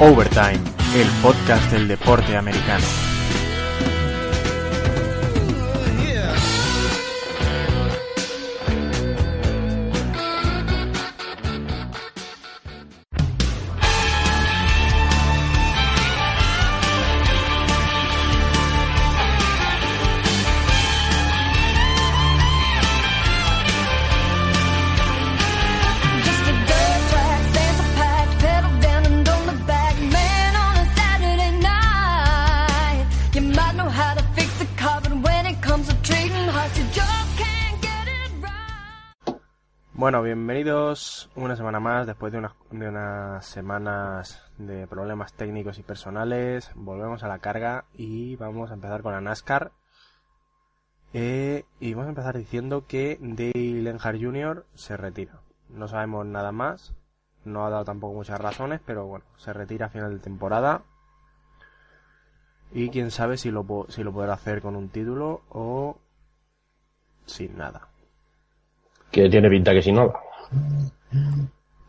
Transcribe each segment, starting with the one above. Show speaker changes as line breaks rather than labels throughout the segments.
Overtime, el podcast del deporte americano. Bienvenidos una semana más después de unas, de unas semanas de problemas técnicos y personales. Volvemos a la carga y vamos a empezar con la NASCAR. Eh, y vamos a empezar diciendo que Dale Earnhardt Jr. se retira. No sabemos nada más. No ha dado tampoco muchas razones, pero bueno, se retira a final de temporada. Y quién sabe si lo, si lo podrá hacer con un título o sin nada.
Que tiene pinta que si no.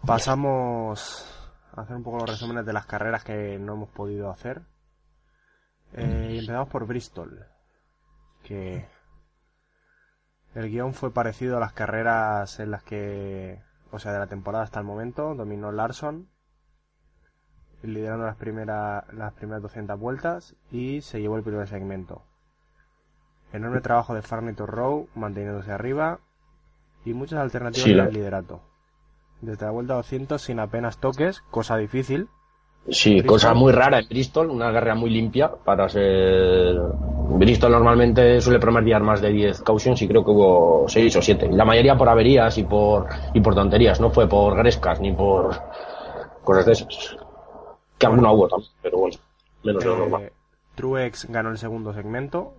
Pasamos a hacer un poco los resúmenes de las carreras que no hemos podido hacer. Eh, empezamos por Bristol. Que el guion fue parecido a las carreras en las que, o sea, de la temporada hasta el momento, dominó Larson, liderando las primeras, las primeras 200 vueltas y se llevó el primer segmento. Enorme trabajo de Farnito Row manteniéndose arriba y muchas alternativas
Sí, la-
liderato. Desde la vuelta 200 sin apenas toques, cosa difícil.
Sí,
Bristol.
cosa muy rara en Bristol, una carrera muy limpia para ser... Bristol normalmente suele promediar más de 10 cautions y creo que hubo 6 o 7. La mayoría por averías y por, y por tonterías, no fue por grescas ni por cosas de esas. Que alguna hubo también, pero bueno, menos de lo normal.
Eh, Truex ganó el segundo segmento.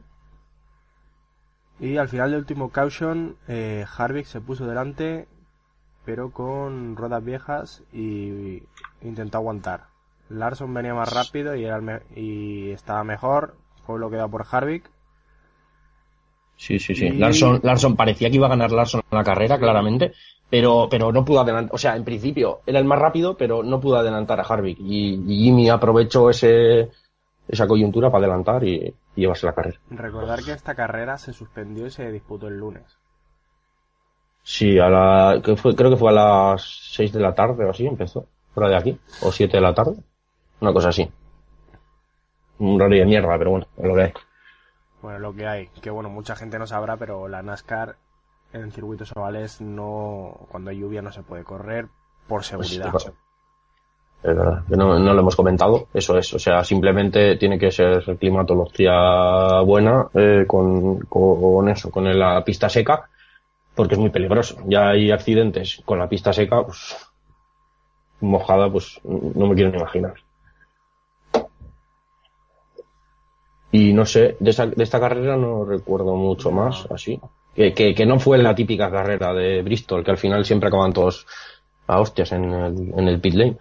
Y al final del último caution, eh, Harvick se puso delante, pero con ruedas viejas y intentó aguantar. Larson venía más rápido y, era el me- y estaba mejor. Fue bloqueado por Harvick.
Sí, sí, sí.
y-
Larson, Larson parecía que iba a ganar Larson la carrera, claramente, pero, pero no pudo adelantar. O sea, en principio era el más rápido, pero no pudo adelantar a Harvick. Y, y Jimmy aprovechó ese, esa coyuntura para adelantar y, y llevarse la carrera.
Recordar que esta carrera se suspendió y se disputó el lunes.
Sí, a la, que fue, creo que fue a las 6 de la tarde o así empezó, fuera de aquí, o 7 de la tarde, una cosa así. Un horario de mierda, pero bueno, es lo que hay.
Bueno, lo que hay, que bueno, mucha gente no sabrá, pero la NASCAR en circuitos ovales no, cuando hay lluvia no se puede correr por
Pues,
seguridad.
Es verdad, no, no lo hemos comentado, eso es, o sea, simplemente tiene que ser climatología buena eh, con, con eso, con la pista seca, porque es muy peligroso. Ya hay accidentes con la pista seca, pues mojada, pues no me quiero ni imaginar. Y no sé, de, esa- de esta carrera no recuerdo mucho más, así. Que, que, que no fue la típica carrera de Bristol, que al final siempre acaban todos a hostias en el, en el pit lane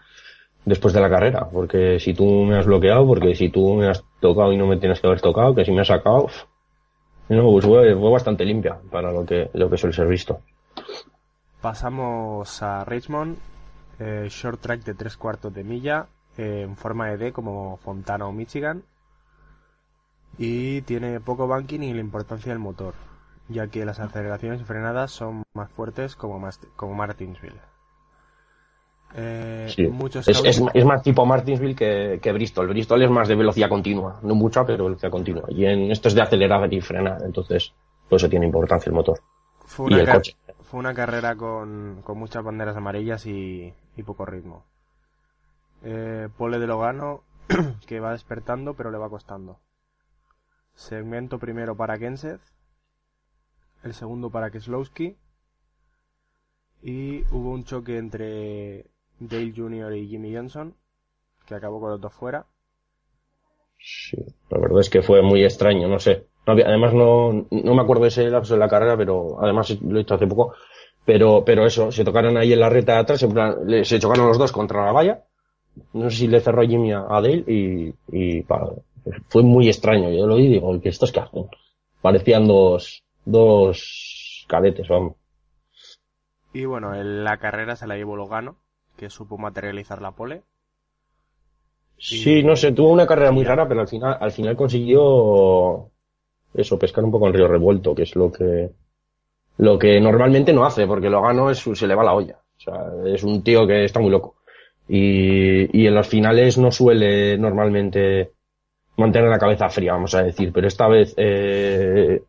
después de la carrera, porque si tú me has bloqueado, porque si tú me has tocado y no me tienes que haber tocado, que si me has sacado, no, pues fue, bastante limpia para lo que, lo que suele ser visto.
Pasamos a Richmond, eh, short track de tres cuartos de milla, eh, en forma de D como Fontana o Michigan. Y tiene poco banking y la importancia del motor, ya que las aceleraciones y frenadas son más fuertes como, como Martinsville. Eh,
Sí.
muchos
Es, es, más tipo Martinsville que, que Bristol. Bristol es más de velocidad continua, no mucha, pero velocidad continua. Y en esto es de acelerar y frenar, entonces, por eso tiene importancia el motor.
Fue
Y
una,
el
car-
coche.
fue una carrera con, con muchas banderas amarillas y, y poco ritmo. Eh, pole de Logano, que va despertando, pero le va costando. Segmento primero para Kenseth. El segundo para Keselowski. Y hubo un choque entre Dale Jr. y Jimmy Johnson, que acabó con los dos fuera.
Sí, la verdad es que fue muy extraño, no sé. No además no, no me acuerdo de ese lapso de la carrera, pero además lo he hecho hace poco. Pero, pero eso, se tocaron ahí en la recta de atrás, le- se chocaron los dos contra la valla, no sé si le cerró Jimmy a a Dale y, y pa- fue muy extraño. Yo lo vi y digo, ¿qué estos que hacen? Parecían dos, dos cadetes, vamos.
Y bueno, en la carrera se la llevó Logano, que supo materializar la pole.
Sí, no sé, tuvo una carrera muy rara, pero al final, al final consiguió eso, pescar un poco en río revuelto, que es lo que, lo que normalmente no hace, porque lo gano es, se le va la olla. O sea, es un tío que está muy loco. Y, y en los finales no suele normalmente mantener la cabeza fría, vamos a decir, pero esta vez, eh,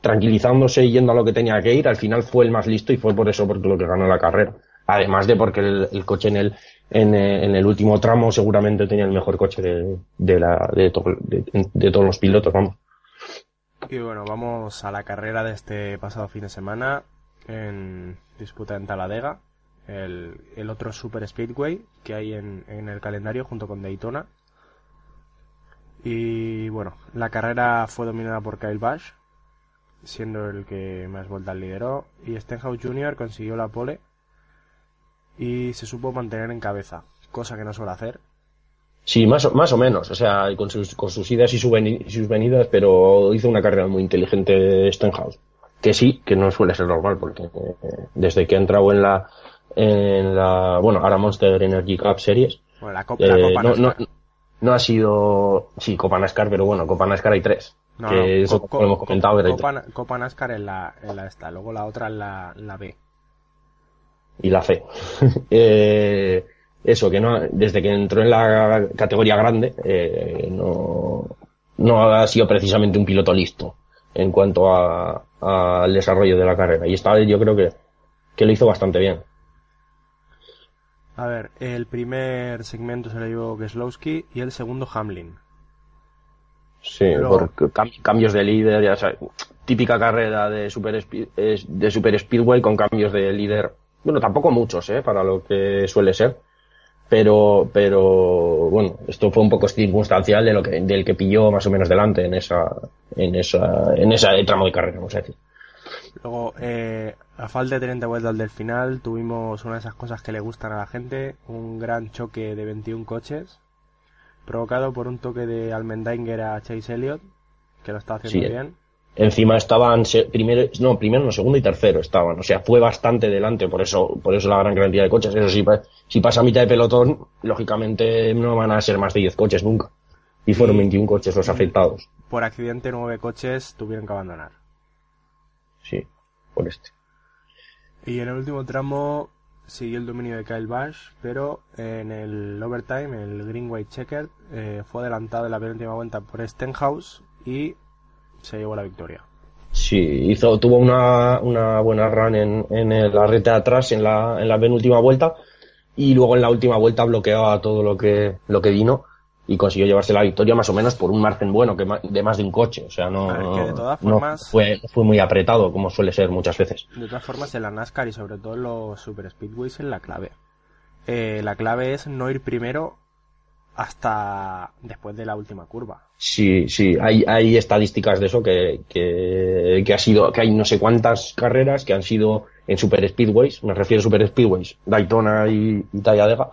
tranquilizándose y yendo a lo que tenía que ir, al final fue el más listo y fue por eso porque lo que ganó la carrera. Además de porque el, coche en el, en, eh, en el último tramo seguramente tenía el mejor coche de, de, la, de todos los pilotos, vamos.
Y bueno, vamos a la carrera de este pasado fin de semana en disputa en Taladega, el, el otro Super Speedway que hay en, en el calendario junto con Daytona. Y bueno, la carrera fue dominada por Kyle Busch, siendo el que más vueltas lideró, y Stenhouse Jr. consiguió la pole y se supo mantener en cabeza, cosa que no suele hacer.
Sí, más o, más o menos, o sea, con sus, con sus idas y, sus venidas, pero hizo una carrera muy inteligente Stenhouse. Que sí, que no suele ser normal, porque eh, desde que ha entrado en la, en la, bueno, ahora Monster Energy Cup Series,
Bueno, la, Copa la
eh,
Copa
no, no,
NASCAR.
no ha sido, sí, Copa NASCAR, pero bueno, Copa NASCAR hay tres.
No,
que
no,
eso
co-
lo hemos
co-
comentado,
Copa, Copa NASCAR en la, en la esta, luego la otra en la, en la B.
y la fe. Eh, eso, que no, desde que entró en la categoría grande, eh, no, no ha sido precisamente un piloto listo en cuanto a- al desarrollo de la carrera. Y esta vez yo creo que, que lo hizo bastante bien.
A ver, el primer segmento se lo llevó Keselowski y el segundo Hamlin.
Sí,
Pero-
por cam- cambios de líder, ya sabes, típica carrera de super, de super speedway con cambios de líder. Bueno, tampoco muchos, ¿eh? Para lo que suele ser. Pero, pero, bueno, esto fue un poco circunstancial de lo que, del que pilló más o menos delante en esa, en esa, en esa tramo de carrera, vamos a decir.
Luego, eh, a falta de 30 vueltas del final, tuvimos una de esas cosas que le gustan a la gente, un gran choque de 21 coches, provocado por un toque de Almendinger a Chase Elliott, que lo está haciendo
Sí.
bien.
Encima estaban primero, no, primero, no, segundo y tercero estaban. O sea, fue bastante delante, por eso, por eso la gran cantidad de coches. Eso sí, si pasa a mitad de pelotón, lógicamente no van a ser más de 10 coches nunca. Y fueron
Y-
21 coches los afectados.
Por accidente, nueve coches tuvieron que abandonar.
Sí, por este.
Y en el último tramo siguió el dominio de Kyle Busch, pero en el overtime, el Green White Checker, eh, fue adelantado en la penúltima vuelta por Stenhouse y se llevó la victoria.
Sí, hizo, tuvo una, una buena run en, en el- la reta de atrás en la, en la penúltima vuelta y luego en la última vuelta bloqueaba todo lo que, lo que vino y consiguió llevarse la victoria más o menos por un margen bueno que de más de un coche. O sea, no,
A ver, que de todas
no fue, fue muy apretado como suele ser muchas veces.
De todas formas, en la NASCAR y sobre todo en los Super Speedways es la clave. Eh, la clave es no ir primero hasta después de la última curva.
Sí, sí, hay, hay estadísticas de eso que, que, que ha sido, que hay no sé cuántas carreras que han sido en Super Speedways, me refiero a Super Speedways, Daytona y, y Talladega,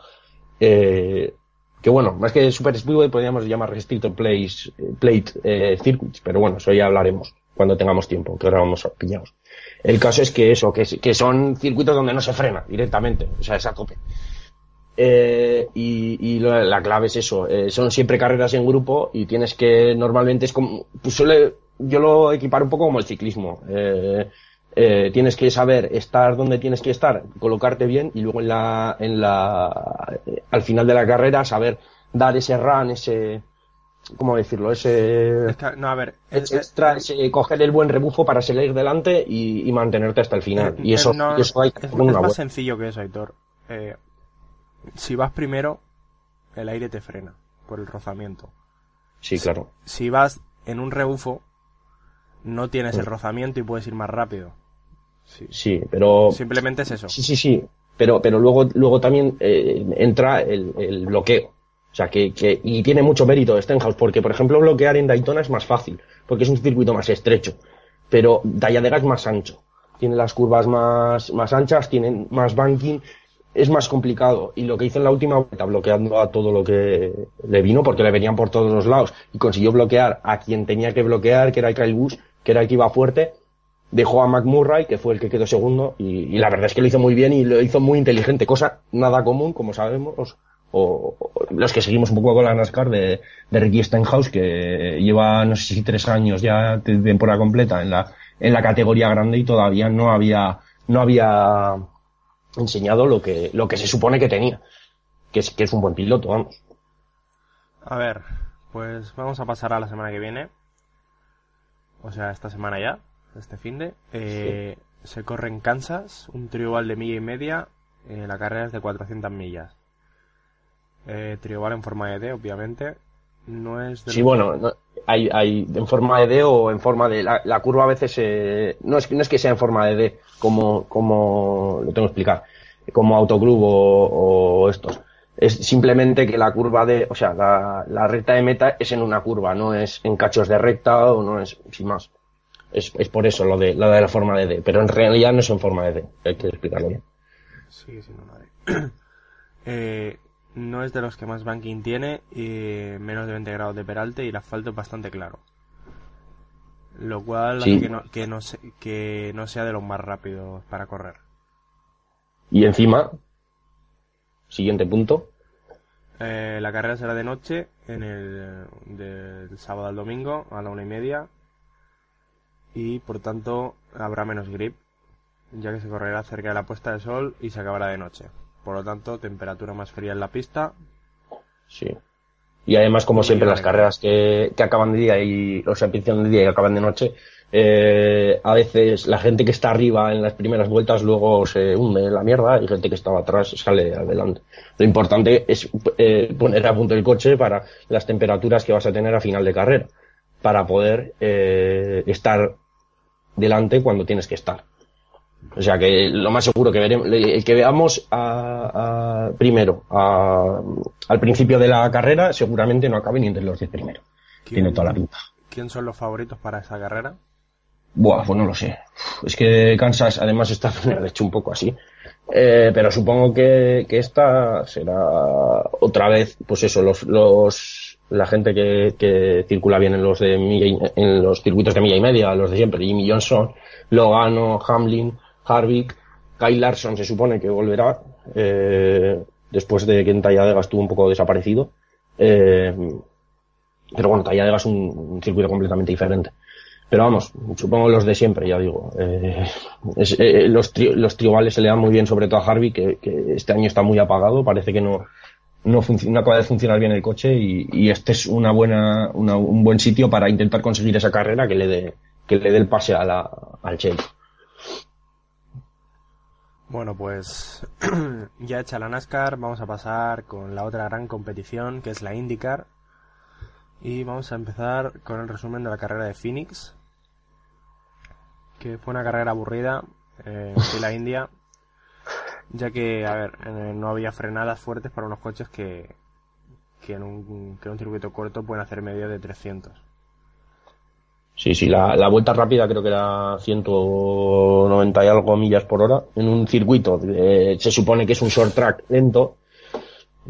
eh, que bueno, más que Super Speedway podríamos llamar Restricted Place, Plate eh, Circuits, pero bueno, eso ya hablaremos cuando tengamos tiempo, que ahora vamos pillados. El caso es que eso, que, que son circuitos donde no se frena directamente, o sea, es a tope. Eh, y, y la, la clave es eso, eh, son siempre carreras en grupo y tienes que, normalmente es como, pues suele, yo lo equiparo un poco como el ciclismo. Eh, eh, tienes que saber estar donde tienes que estar, colocarte bien y luego en la, en la, eh, al final de la carrera saber dar ese run, ese, ¿cómo decirlo? Ese,
Es que, no, a ver, es-
extra, ese coger el buen rebufo para seguir delante y, y mantenerte hasta el final.
Eh,
Y eso,
no,
eso hay que
es, es más sencillo que eso, Aitor. Eh, si vas primero, el aire te frena por el rozamiento.
Sí, claro.
Si vas en un rebufo, no tienes
Mm.
el rozamiento y puedes ir más rápido. Sí.
Sí, pero
Simplemente es eso.
Sí, sí, sí. Pero, pero luego, luego también eh, entra el, el bloqueo. O sea, que, que, y tiene mucho mérito Stenhouse, porque, por ejemplo, bloquear en Daytona es más fácil, porque es un circuito más estrecho. Pero Talladega es más ancho. Tiene las curvas más, más anchas, tienen más banking, es más complicado. Y lo que hizo en la última vuelta, bloqueando a todo lo que le vino, porque le venían por todos los lados, y consiguió bloquear a quien tenía que bloquear, que era Kyle Busch, que era el que iba fuerte, dejó a McMurray, que fue el que quedó segundo, y, la verdad es que lo hizo muy bien y lo hizo muy inteligente, cosa nada común, como sabemos, o, los que seguimos un poco con la NASCAR de, de Ricky Stenhouse, que lleva, no sé si tres años ya temporada completa en la, en la categoría grande y todavía no había, no había enseñado lo que, lo que se supone que tenía. Que es, que es un buen piloto, vamos.
A ver, pues vamos a pasar a la semana que viene. O sea, esta semana ya, este fin de. Eh, Se corre en Kansas, un tribal de milla y media. eh, la carrera es de 400 millas. Eh, tribal en forma de D, obviamente. No es de
Sí, bueno, no- hay, hay en forma de D o en forma de la, la curva a veces eh, no es no es que sea en forma de D como como lo tengo que explicar como autoclub o, o estos. Es simplemente que la curva de o sea la, la recta de meta es en una curva no es en cachos de recta o no es sin más. Es, es por eso lo de lo de la forma de D pero en realidad no es en forma de D hay que explicarlo bien.
Sí, sin una D. Eh, no es de los que más banking tiene, y menos de 20 grados de peralte y el asfalto es bastante claro. Lo cual
Sí.
hace que no, que, no se- que no sea de los más rápidos para correr.
y encima siguiente punto
Eh, la carrera será de noche, en el, del sábado al domingo, a la una y media. Y por tanto habrá menos grip, ya que se correrá cerca de la puesta de sol y se acabará de noche. Por lo tanto, temperatura más fría en la pista.
Sí. Y además, como siempre, las carreras que, que acaban de día y, o sea, empiezan de día y acaban de noche, eh, a veces la gente que está arriba en las primeras vueltas luego se hunde en la mierda y gente que estaba atrás sale adelante. Lo importante es eh, poner a punto el coche para las temperaturas que vas a tener a final de carrera, para poder eh, estar delante cuando tienes que estar. O sea que lo más seguro que veremos, el que veamos a, a- primero a- al principio de la carrera, seguramente no acabe ni entre los 10 primeros. Tiene toda la pinta.
¿Quién son los favoritos para esa carrera?
Buah, pues no lo sé. Es que Kansas además está de hecho un poco así. Eh, pero supongo que, que esta será otra vez, pues eso, los, los, la gente que, que circula bien en los de milla y- en los circuitos de milla y media, los de siempre, Jimmy Johnson, Logano, Hamlin, Harvick, Kyle Larson se supone que volverá, eh, después de que en Talladega estuvo un poco desaparecido. Eh, pero bueno, Talladega es un, circuito completamente diferente. Pero vamos, supongo los de siempre, ya digo. Eh, eh, los, tri- los tribales se le dan muy bien, sobre todo a Harvey, que, este año está muy apagado. Parece que no, no, no acaba de funcionar bien el coche y, este es una buena, una- un buen sitio para intentar conseguir esa carrera que le dé, que le dé el pase a la, al Shea.
Bueno, pues ya hecha la NASCAR, vamos a pasar con la otra gran competición, que es la IndyCar. Y vamos a empezar con el resumen de la carrera de Phoenix, que fue una carrera aburrida eh, en la India, ya que, a ver, no había frenadas fuertes para unos coches que, que, en un, que en un circuito corto pueden hacer medio de 300.
Sí, sí, la, vuelta rápida creo que era 190 y algo millas por hora en un circuito. eh, se supone que es un short track lento.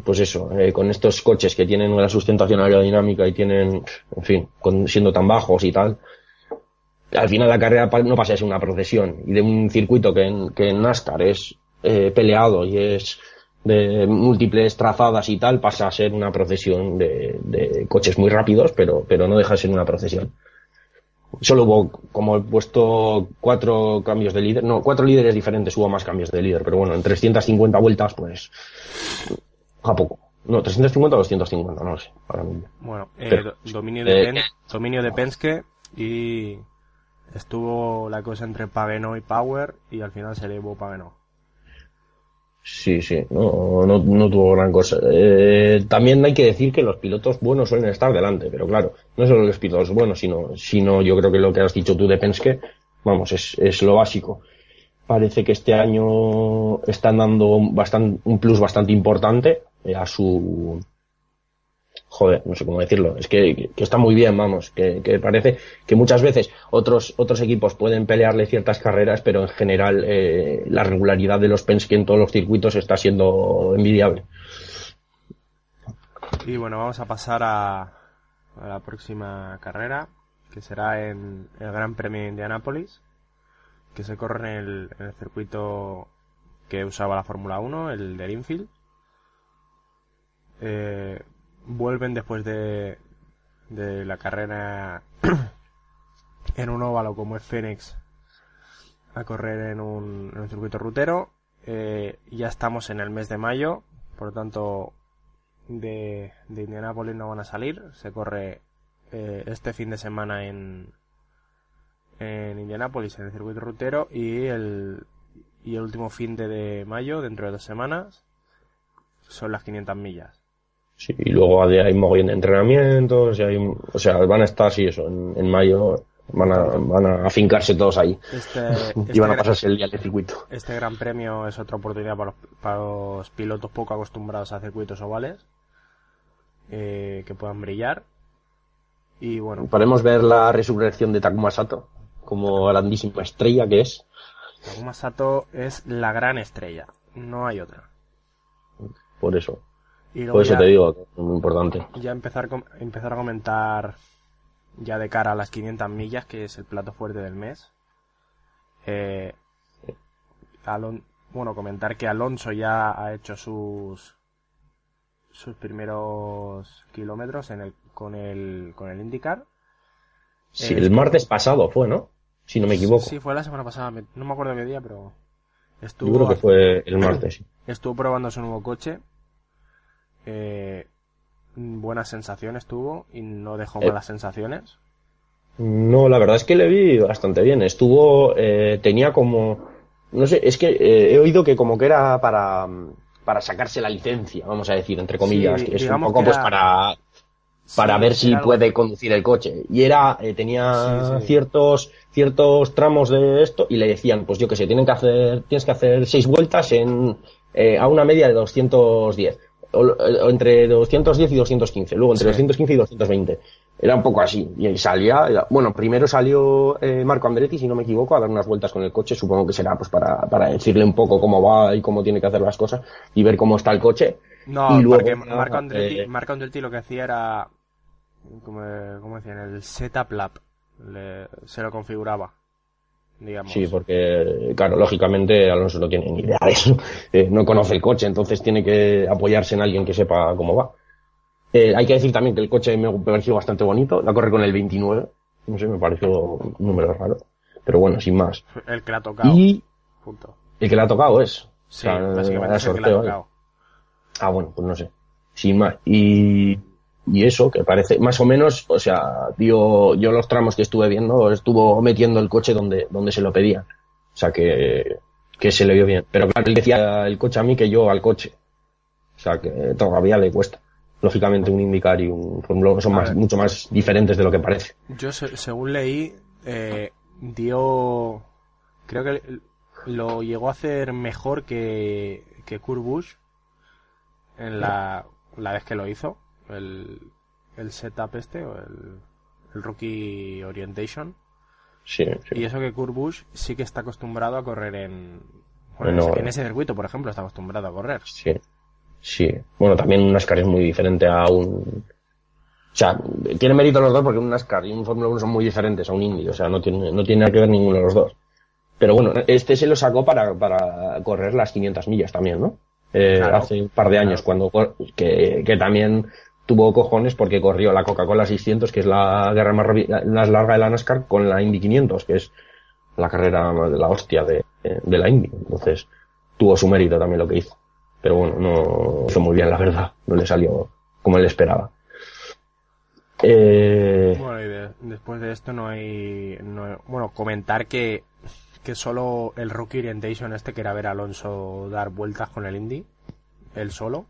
Pues eso, eh, con estos coches que tienen una sustentación aerodinámica y tienen, en fin, con, siendo tan bajos y tal. Al final la carrera no pasa de ser una procesión. Y de un circuito que en, que en NASCAR es eh, peleado y es de múltiples trazadas y tal, pasa a ser una procesión de, de coches muy rápidos, pero, pero no deja de ser una procesión solo hubo, como he puesto cuatro cambios de líder, no, cuatro líderes diferentes, hubo más cambios de líder, pero bueno, en 350 vueltas, pues, a poco. No, 350 o 250, no lo sé, ahora mismo.
Bueno, eh,
Pero-
dominio, de
eh,
Pen- dominio de Penske y estuvo la cosa entre Pagano y Power y al final se llevó Pagano.
Sí, sí, no, no, no tuvo gran cosa. Eh, también hay que decir que los pilotos buenos suelen estar delante, pero claro, no solo los pilotos buenos, sino, sino yo creo que lo que has dicho tú de Penske, vamos, es, es lo básico. Parece que este año están dando bastante, un plus bastante importante eh, a su joder, no sé cómo decirlo, es que, que está muy bien, vamos, que, que, parece que muchas veces otros, otros equipos pueden pelearle ciertas carreras, pero en general eh, la regularidad de los Penske en todos los circuitos está siendo envidiable.
Y bueno, vamos a pasar a, la próxima carrera, que será en el Gran Premio de Indianápolis, que se corre en el, en el circuito que usaba la Fórmula 1, el de Infield. Eh, vuelven después de, de la carrera en un óvalo como es Phoenix a correr en un, en un circuito rutero. Eh, ya estamos en el mes de mayo, por lo tanto de, de Indianapolis no van a salir. Se corre eh, este fin de semana en, en Indianapolis en el circuito rutero y el, y el último fin de mayo, dentro de dos semanas, son las 500 millas.
Sí, y luego hay, mogollón de entrenamientos, y hay, o sea, van a estar, sí, eso, en, en mayo van a, van a afincarse todos ahí.
Este,
y van a
este-
pasarse el día del circuito.
Este gran premio es otra oportunidad para los, para los pilotos poco acostumbrados a circuitos ovales eh, que puedan brillar. Y bueno,
Podemos ver la resurrección de Takuma Sato como grandísima estrella que es.
Takuma Sato es la gran estrella, no hay otra.
Por eso.
Y luego
Por eso
ya,
te digo, es muy importante.
ya empezar, empezar a comentar ya de cara a las 500 millas, que es el plato fuerte del mes. Eh, Alon- bueno, comentar que Alonso ya ha hecho sus sus primeros kilómetros en el, con el con el IndyCar.
Sí,
Eh,
el martes pasado fue, ¿no? Si no me equivoco.
Sí, fue la semana pasada, no me acuerdo qué día, pero estuvo
Yo creo que fue el martes.
Estuvo probando su nuevo coche. Eh, buenas sensaciones tuvo y no dejó
Eh.
malas sensaciones.
No, la verdad es que le vi bastante bien. Estuvo, eh, tenía como, no sé, es que eh, he oído que como que era para, para sacarse la licencia, vamos a decir, entre comillas,
Sí,
que es un poco pues para, para
Sí,
ver si
algo-
puede conducir el coche. Y era, eh, tenía
Sí, sí.
ciertos, ciertos tramos de esto y le decían, pues yo que sé, tienen que hacer, tienes que hacer seis vueltas en, eh, a una media de 210. O, o entre 210 y 215, luego entre
Sí.
215 y 220. Era un poco así. Y salía, era- bueno, primero salió eh, Marco Andretti, si no me equivoco, a dar unas vueltas con el coche. Supongo que será pues para, para decirle un poco cómo va y cómo tiene que hacer las cosas y ver cómo está el coche.
No,
y luego
porque Marco Andretti,
eh,
Marco Andretti lo que hacía era, como, como decían, el setup lap. Le- se lo configuraba, digamos.
Sí, porque, claro, lógicamente Alonso no tiene ni idea de eso. Eh, no conoce el coche, entonces tiene que apoyarse en alguien que sepa cómo va. Eh, hay que decir también que el coche me pareció bastante bonito. La corre con el 29. No sé, me pareció un número raro. Pero bueno, sin más.
El que le ha tocado.
Y
Punto.
el que le ha tocado es.
Sí,
o sea,
básicamente
era
es el que le ha
sorteo, ¿eh?
tocado.
Ah, bueno, pues no sé. Sin más. Y, y eso, que parece, más o menos, o sea, dio, yo los tramos que estuve viendo, estuvo metiendo el coche donde, donde se lo pedía. O sea, que, que se le vio bien. Pero claro, él decía el coche a mí que yo al coche. O sea, que todavía le cuesta. Lógicamente un IndyCar y un Fórmula 1 son más, mucho más diferentes de lo que parece.
Yo, se- según leí, eh, dio. Creo que lo llegó a hacer mejor que, que Kurt Busch en la, la vez que lo hizo. El, el setup este, o el, el Rookie Orientation.
Sí, sí.
Y eso que Kurt Busch sí que está acostumbrado a correr en. bueno, en, ese,
bueno.
en ese circuito, por ejemplo, está acostumbrado a correr.
Sí, sí. Bueno, también un NASCAR es muy diferente a un... O sea, tiene mérito los dos porque un NASCAR y un Fórmula 1 son muy diferentes a un Indy. O sea, no tiene, no tiene nada que ver ninguno de los dos. Pero bueno, este se lo sacó para, para correr las 500 millas también, ¿no? Eh,
Claro.
Hace un par de años, cuando que, que también tuvo cojones porque corrió la Coca-Cola 600, que es la guerra más, larga de la NASCAR, con la Indy 500, que es la carrera de la hostia de, de la Indy. Entonces, tuvo su mérito también lo que hizo. Pero bueno, no hizo muy bien, la verdad. No le salió como él esperaba. Eh,
Bueno, y de- después de esto no hay, no- bueno, comentar que, que solo el Rookie Orientation este que era ver a Alonso dar vueltas con el Indy, él solo.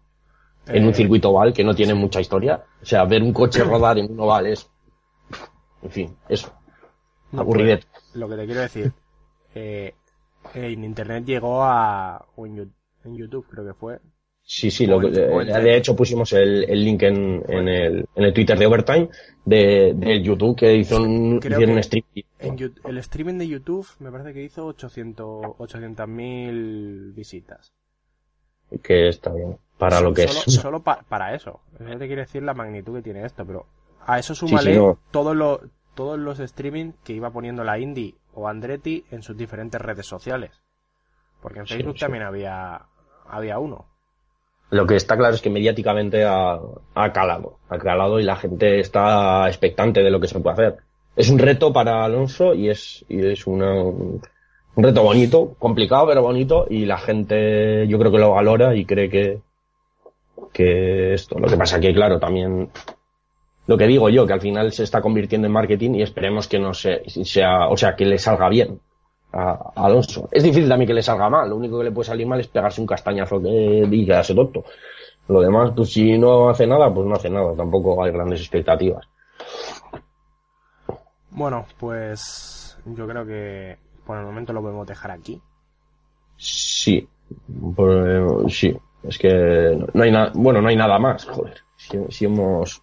En
Eh,
un circuito oval que no tiene mucha historia. O sea, ver un coche rodar en un oval es... En fin, eso.
no,
aburridet.
pues, Lo que te quiero decir, eh, en internet llegó a, o en, YouTube creo que fue,
Sí, sí, lo, que- eh,
de-
hecho pusimos el, el link en, en, el, en el Twitter de Overtime de, del YouTube que hizo un,
Creo
hicieron un stream.
En Yu- el streaming de YouTube me parece que hizo 800 800.000 visitas.
Que está bien, para lo que
solo,
es.
Solo pa- para eso. Eso te quiere decir la magnitud que tiene esto, pero a eso súmale
sí, no.
todos los todos los streaming que iba poniendo la Indie o Andretti en sus diferentes redes sociales. Porque en Facebook
sí.
también había había uno.
Lo que está claro es que mediáticamente ha, ha calado, ha calado y la gente está expectante de lo que se puede hacer. Es un reto para Alonso y es, y es una, un reto bonito, complicado pero bonito y la gente yo creo que lo valora y cree que, que esto. Lo que pasa que claro, también lo que digo yo, que al final se está convirtiendo en marketing y esperemos que no se, sea, o sea, que le salga bien a, a Alonso. Es difícil también que le salga mal, lo único que le puede salir mal es pegarse un castañazo que, y quedarse tonto. Lo demás, pues si no hace nada, pues no hace nada, tampoco hay grandes expectativas.
Bueno, pues yo creo que por el momento lo podemos dejar aquí.
Sí, pues, sí, es que no hay nada, bueno, no hay nada más, joder, si, si hemos,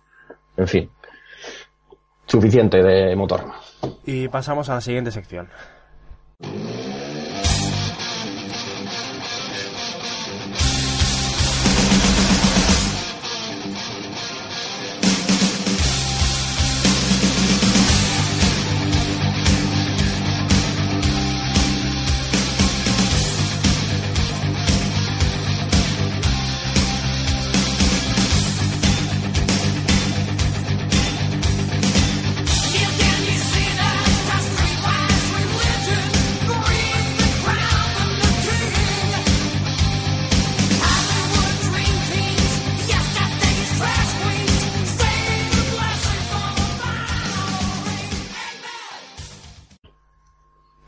en fin, suficiente de motor.
Y pasamos a la siguiente sección.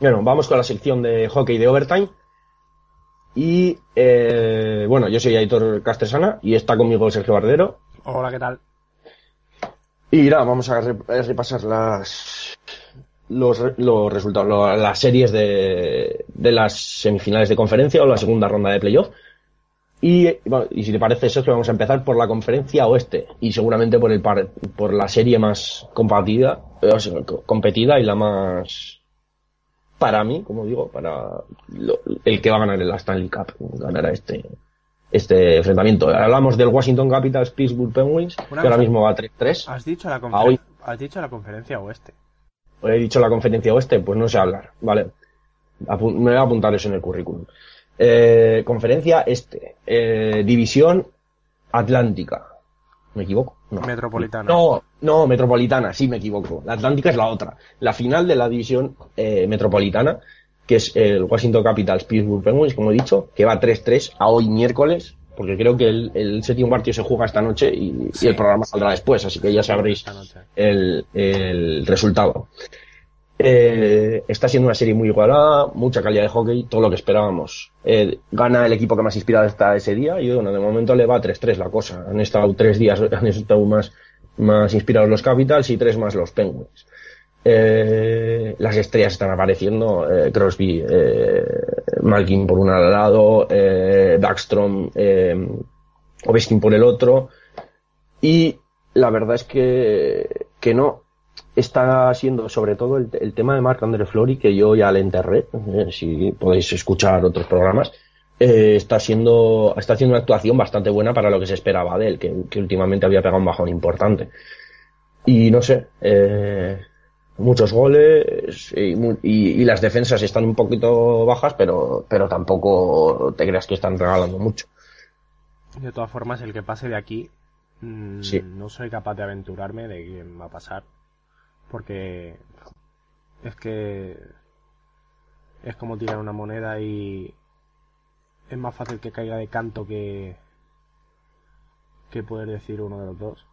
Bueno, vamos con la sección de hockey de overtime. Y eh, bueno, yo soy Aitor Castresana y está conmigo Sergio Bardero.
Hola, ¿qué tal?
Y nada, vamos a re- a repasar las los, los resultados, lo- las series de, de las semifinales de conferencia o la segunda ronda de playoff. Y, bueno, y si te parece, Sergio, vamos a empezar por la conferencia oeste y seguramente por el par- por la serie más compartida, eh, competida y la más para mí, como digo, para lo- el que va a ganar el Stanley Cup, ganará este este enfrentamiento. Hablamos del Washington Capitals Pittsburgh Penguins, que ahora mismo va 3-3.
Has dicho la
hoy.
conferencia, has dicho la conferencia oeste.
he dicho la conferencia oeste, pues no sé hablar, ¿vale? Apu- me voy a apuntar eso en el currículum. Eh, conferencia este, eh, división atlántica. ¿Me equivoco? No.
Metropolitana.
No, no, metropolitana, sí me equivoco. La atlántica es la otra. La final de la división eh, metropolitana, que es el Washington Capitals Pittsburgh Penguins, como he dicho, que va 3-3 a hoy miércoles, porque creo que el, el séptimo partido se juega esta noche y, y el programa saldrá después, así que ya sabréis el, el resultado. Eh, está siendo una serie muy igualada, mucha calidad de hockey, todo lo que esperábamos. Eh, gana el equipo que más inspirado está ese día y bueno, de momento le va 3-3 la cosa. Han estado tres días, han estado más, más inspirados los Capitals y tres más los Penguins. Eh, las estrellas están apareciendo, Crosby, Malkin por un lado, Backstrom, Ovechkin por el otro, y la verdad es que, que no. Está siendo sobre todo el, el tema de Marc André Flori, que yo ya le enterré, eh, si podéis escuchar otros programas, eh, está siendo, está haciendo una actuación bastante buena para lo que se esperaba de él, que, que últimamente había pegado un bajón importante. Y no sé, eh, muchos goles y, mu- y- y las defensas están un poquito bajas, pero, pero tampoco te creas que están regalando mucho.
De todas formas, el que pase de aquí, mm,
Sí.
no soy capaz de aventurarme de quién va a pasar. Porque es que es como tirar una moneda y es más fácil que caiga de canto que, que poder decir uno de los dos.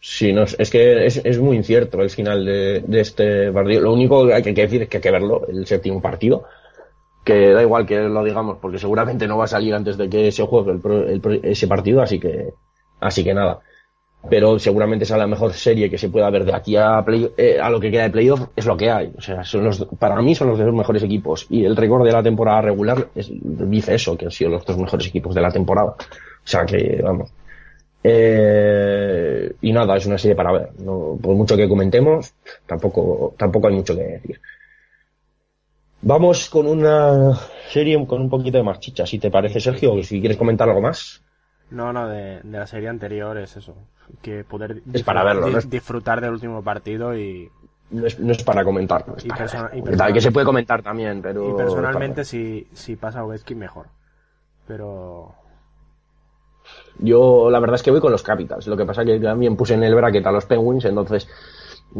Sí, no, es que es, es muy incierto el final de, de este partido. Lo único que hay que decir es que hay que verlo, el séptimo partido. Que da igual que lo digamos, porque seguramente no va a salir antes de que se juegue el el ese partido, así que, así que nada. Pero seguramente sea la mejor serie que se pueda ver de aquí a, play- eh, a lo que queda de playoff, es lo que hay. O sea, son los, para mí son los dos mejores equipos. Y el récord de la temporada regular dice eso, que han sido los dos mejores equipos de la temporada. O sea que, vamos. Eh, y nada, es una serie para ver. No, por mucho que comentemos, tampoco, tampoco hay mucho que decir. Vamos con una serie con un poquito de más chicha, si te parece, Sergio, si quieres comentar algo más.
No, no, de, de la serie anterior es eso. Que poder
Es para verlo,
di-
¿no? Es-
disfrutar del último partido y,
No es, no es para comentar, no es
Y
para-
persona- y
que
personal-
que se puede comentar también, pero...
y personalmente si, si pasa Ovechkin mejor. Pero
Yo la verdad es que voy con los Capitals. Lo que pasa que también puse en el bracket a los Penguins, entonces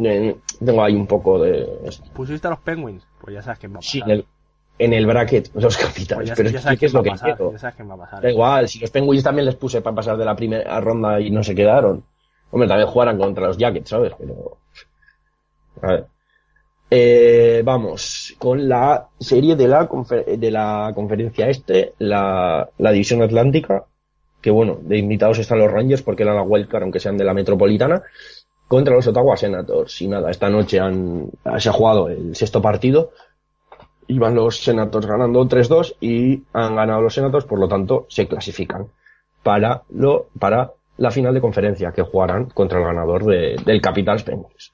eh, tengo ahí un poco de...
pusiste a los Penguins, pues ya sabes quién va a pasar.
Sí, el, en el bracket los Capitals.
Pues
pero
ya
es
sabes
que es lo que
pasar.
quiero.
Ya sabes quién va a pasar.
Da igual, si los Penguins también les puse para pasar de la primera ronda y no se quedaron. Hombre, también jugaran contra los Jackets, ¿sabes? Pero... A ver. Eh, vamos, con la serie de la, confer- de la conferencia este, la, la división atlántica, que bueno, de invitados están los Rangers porque eran la wildcard, aunque sean de la metropolitana, contra los Ottawa Senators. Y nada, esta noche han, se ha jugado el sexto partido, iban los Senators ganando 3-2 y han ganado los Senators, por lo tanto se clasifican para lo, para la final de conferencia que jugarán contra el ganador de- del Capitals Penguins.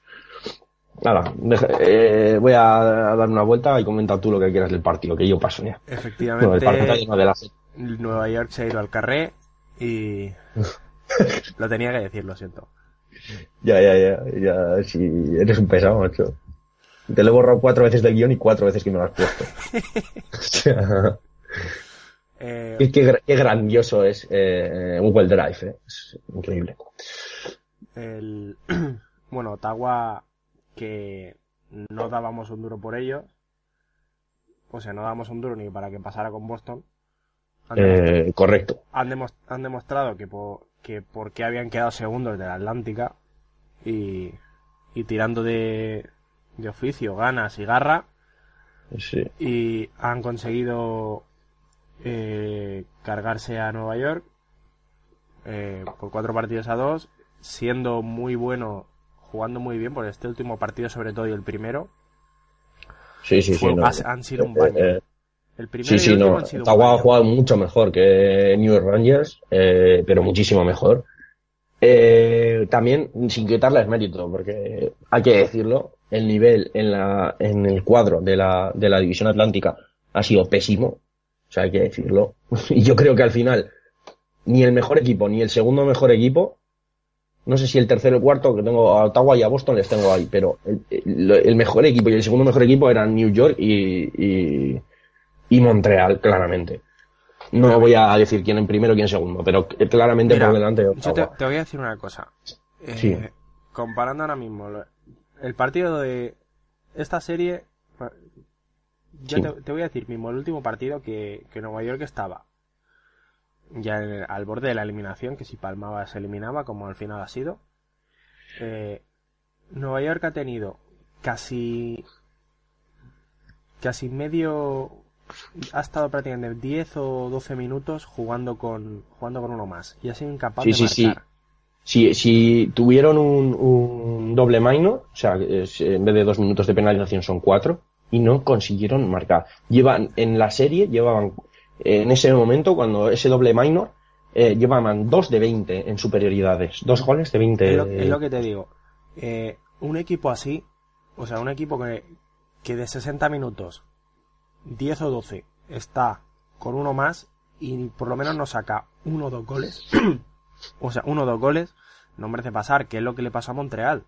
Nada, eh, voy a, dar una vuelta y comenta tú lo que quieras del partido, que yo paso ya.
Efectivamente,
Bueno, el partido de la
Nueva York se ha ido al carré y lo tenía que decir, lo siento.
Ya, ya, ya, ya, si eres un pesado, macho. Te lo he borrado cuatro veces del guion y cuatro veces que me lo has puesto. O sea,
Eh,
qué, qué gra- qué grandioso es eh, Google Drive, eh. es increíble.
el, bueno, Ottawa que no dábamos un duro por ellos, o sea, no dábamos un duro ni para que pasara con Boston. Han,
Eh, correcto.
han demos- han demostrado que por, que por qué habían quedado segundos de la Atlántica y, y tirando de, de oficio, ganas y garra,
Sí.
y han conseguido eh, cargarse a Nueva York eh, por cuatro partidos a dos, siendo muy bueno, jugando muy bien, por este último partido sobre todo y el primero,
Sí, sí, sí.
fue-
no.
has- han sido un
Eh,
baño.
eh,
El primero
Sí, sí, no. ha jugado mucho mejor que New York Rangers, eh, pero muchísimo mejor. Eh, también, sin quitarles mérito, porque hay que decirlo, el nivel en, la, en el cuadro de la, de la División Atlántica ha sido pésimo. O sea, hay que decirlo. Y yo creo que al final, ni el mejor equipo, ni el segundo mejor equipo, no sé si el tercero o el cuarto, que tengo a Ottawa y a Boston les tengo ahí, pero el, el- el mejor equipo y el segundo mejor equipo eran New York y, y, y Montreal, claramente. No voy a decir quién en primero y quién en segundo, pero claramente
Mira,
por delante de
Yo te,
Ottawa.
te voy a decir una cosa. Eh,
Sí.
Comparando ahora mismo el partido de esta serie, yo
Sí.
te, te voy a decir mismo el último partido que, que Nueva York estaba ya en el- al borde de la eliminación, que si palmaba se eliminaba, como al final ha sido. Eh, Nueva York ha tenido casi casi medio ha estado prácticamente 10 o 12 minutos jugando con jugando con uno más y ha sido incapaz
Sí,
de
sí.
marcar.
Si, si tuvieron un, un doble minor, o sea, es- en vez de dos minutos de penalización son cuatro, y no consiguieron marcar. Llevan, en la serie, llevaban, en ese momento, cuando ese doble minor, eh, llevaban dos de 20 en superioridades. Dos goles de 20.
Es lo, que te digo. Eh, un equipo así, o sea, un equipo que, que de 60 minutos, 10 o 12, está con uno más y por lo menos nos saca uno o dos goles, o sea, uno o dos goles, no merece pasar, que es lo que le pasó a Montreal.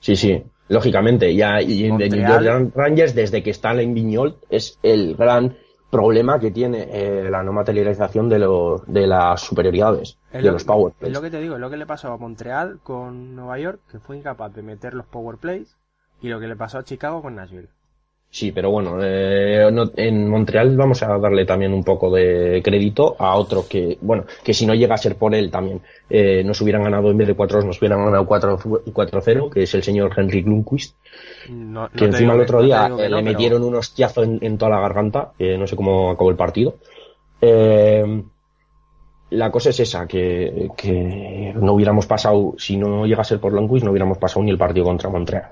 Sí, sí, lógicamente. Ya, y en de New
Montreal-
York Rangers, desde que está en Viñol, es el gran problema que tiene eh, la no materialización de, los de las superioridades,
Es
de
lo,
los power
es
plays.
lo que te digo, es lo que le pasó a Montreal con Nueva York, que fue incapaz de meter los power plays, y lo que le pasó a Chicago con Nashville.
Sí, pero bueno, eh, no- en Montreal vamos a darle también un poco de crédito a otro que, bueno, que si no llega a ser por él también, eh, nos hubieran ganado en vez de 4 nos hubieran ganado 4 4-0, que es el señor Henry Lundqvist,
No, no
que encima el otro día eh, le
pero-
metieron un hostiazo en, en toda la garganta, no sé cómo acabó el partido. Eh, la cosa es esa, que, que no hubiéramos pasado, si no llega a ser por Lundqvist, no hubiéramos pasado ni el partido contra Montreal.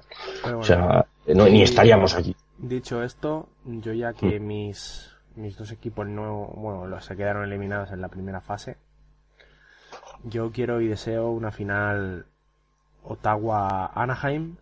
O sea, no- ni estaríamos aquí.
Dicho esto, yo ya que mis, mis dos equipos no, bueno, los se quedaron eliminados en la primera fase, Yo quiero y deseo una final Ottawa-Anaheim.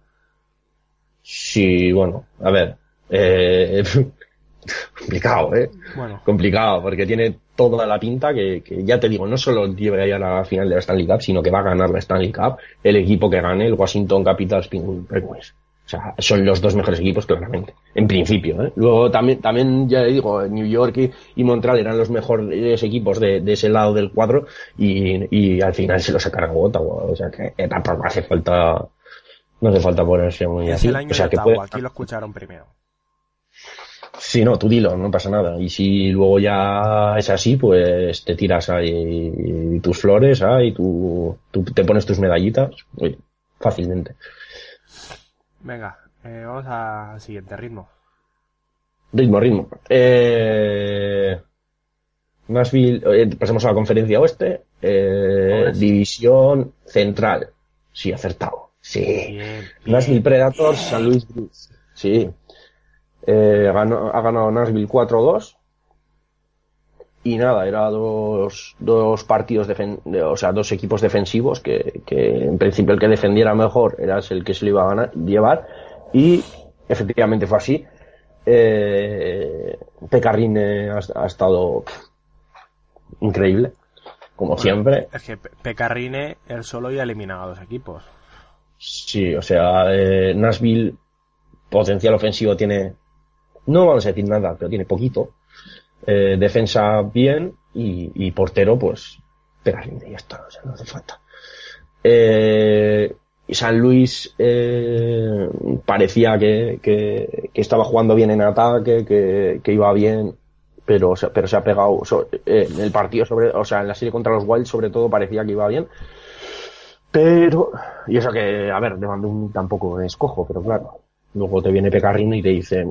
Sí, bueno, a ver. Eh, complicado, ¿eh?
Bueno,
Complicado, porque tiene toda la pinta que, que ya te digo, no solo lleva ya a la final de la Stanley Cup, sino que va a ganar la Stanley Cup el equipo que gane, el Washington Capitals Penguins. O sea, son los dos mejores equipos, claramente. En principio, ¿eh? Luego también, también ya digo, New York y, y Montreal eran los mejores equipos de, de ese lado del cuadro y, y al final se los cargado Ottawa. O sea que eh, tampoco hace falta, no hace falta ponerse muy
es
así.
el año
O sea que puede,
aquí lo escucharon primero.
Sí, no, tú dilo, no pasa nada. Y si luego ya es así, pues te tiras ahí tus flores, ahí, tú, tú te pones tus medallitas, oye, fácilmente.
Venga, eh, vamos al siguiente ritmo.
Ritmo, ritmo. Eh, Nashville, eh, pasemos a la conferencia oeste, eh,
Oeste.
división central. Sí, acertado. Sí.
Bien,
Nashville Predators, San Luis Blues. Sí. Eh, ganó- ha ganado Nashville 4-2. Y nada, era dos, dos partidos, defen- de- o sea, dos equipos defensivos que, que en principio el que defendiera mejor era el que se lo iba a ganar, llevar. Y efectivamente fue así. Eh, Pecarrine ha, ha estado pff, increíble, como siempre.
Es que Pe- Pecarrine, él solo ya ha eliminado a dos equipos.
Sí, o sea, eh, Nashville potencial ofensivo tiene, no vamos a decir nada, pero tiene poquito. Eh, defensa bien y, portero, pues, pegarle y ya no hace falta. Eh, San Luis eh, parecía que, que, estaba jugando bien en ataque, que, que iba bien, pero, pero se ha pegado so- el partido sobre, o sea, en la serie contra los Wild sobre todo parecía que iba bien. Pero, y eso que, a ver, de Bandung tampoco es cojo, pero claro, luego te viene Pecarrino y te dice,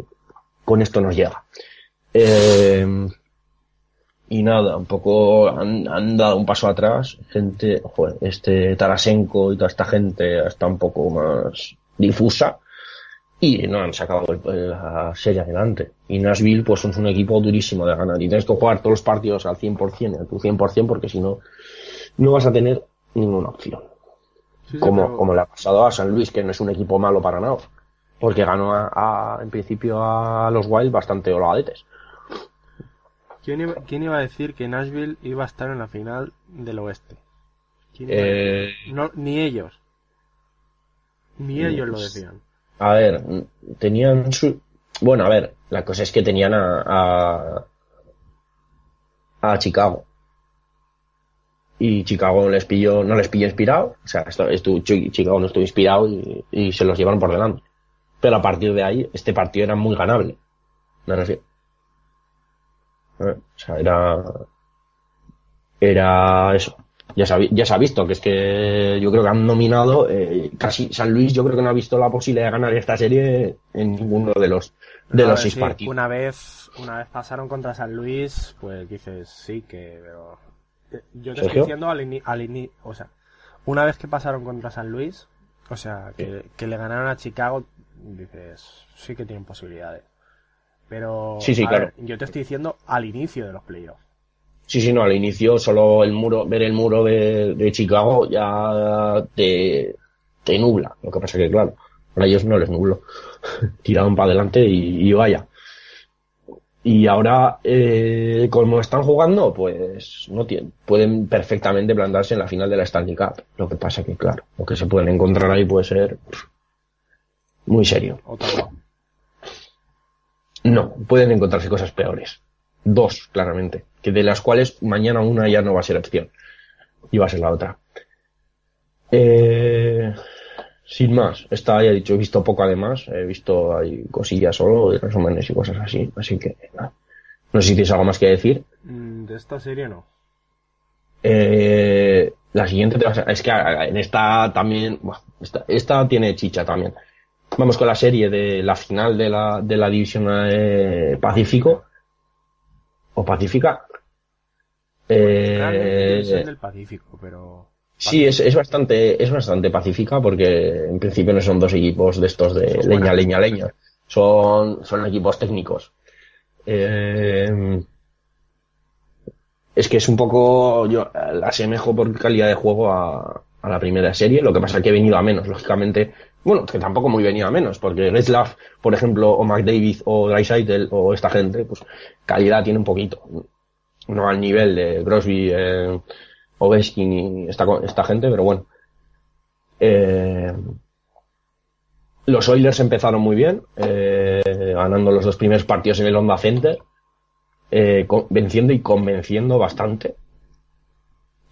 con esto nos llega. Eh, y nada, un poco han, han dado un paso atrás, gente, joder, este Tarasenko y toda esta gente está un poco más difusa y no han sacado el- la serie adelante. Y Nashville pues es un equipo durísimo de ganar y tienes que jugar todos los partidos al 100%, a tu 100% porque si no, no vas a tener ninguna opción
Sí, sí,
como,
pero-
como le ha pasado a San Luis, que no es un equipo malo para nada, porque ganó a, a- en principio a los Wild bastante holgadetes.
¿Quién iba, quién iba a decir que Nashville iba a estar en la final del oeste? ¿Quién iba a
Eh?
No, ni ellos. Ni ellos lo decían.
a ver, tenían su... Bueno, a ver, la cosa es que tenían a, a, a Chicago. Y Chicago les pilló, no les pilló inspirado, o sea, Chicago no estuvo inspirado y, y se los llevaron por delante. Pero a partir de ahí, este partido era muy ganable. Me refiero. O sea, era. Era eso. Ya se, ha, ya se ha visto que es que yo creo que han nominado eh, casi San Luis. Yo creo que no ha visto la posibilidad de ganar esta serie en ninguno de los de los seis
sí,
partidos.
Una vez, una vez pasaron contra San Luis, pues dices, sí, que... Pero... eh, Yo te
Sergio.
estoy diciendo al ini- al ini- o sea, una vez que pasaron contra San Luis, o sea, que, que le ganaron a Chicago, dices, sí que tienen posibilidades. Pero,
Sí, sí, claro.
ver, yo te estoy diciendo al inicio de los playoffs.
Sí, sí, no, al inicio solo el muro, ver el muro de, de Chicago ya te, te nubla. Lo que pasa que, claro, a ellos no les nubló. Tiraron para adelante y, y vaya. Y ahora, eh, como están jugando, pues no tienen, pueden perfectamente plantarse en la final de la Stanley Cup. Lo que pasa que, claro, lo que se pueden encontrar ahí puede ser pff, muy serio. No, pueden encontrarse cosas peores. Dos, claramente. Que de las cuales mañana una ya no va a ser opción. Y va a ser la otra. Eh, sin más, esta ya he dicho, he visto poco además. He visto hay cosillas solo, y resúmenes y cosas así. Así que, nada. No sé si tienes algo más que decir.
Mm, De esta serie no.
Eh, la siguiente te vas a- es que en esta también, esta, esta tiene chicha también. Vamos con la serie de la final de la, de la división eh, Pacífico o Pacífica.
Realmente
Eh,
división del Pacífico, pero...
sí, es, es bastante, es bastante pacífica porque en principio no son dos equipos de estos de
Son
leña,
buenas.
leña, leña. Son, son equipos técnicos. Eh, es que es un poco, yo la asemejo por calidad de juego a, a la primera serie, lo que pasa es que he venido a menos, lógicamente, bueno, que tampoco muy venido a menos, porque Reslav, por ejemplo, o McDavid o Dreisaitl o esta gente, pues calidad tiene un poquito, no al nivel de Crosby, eh, Ovechkin y esta, esta gente, pero bueno. Eh, los Oilers empezaron muy bien, eh, ganando los dos primeros partidos en el Honda Center, eh, venciendo y convenciendo bastante.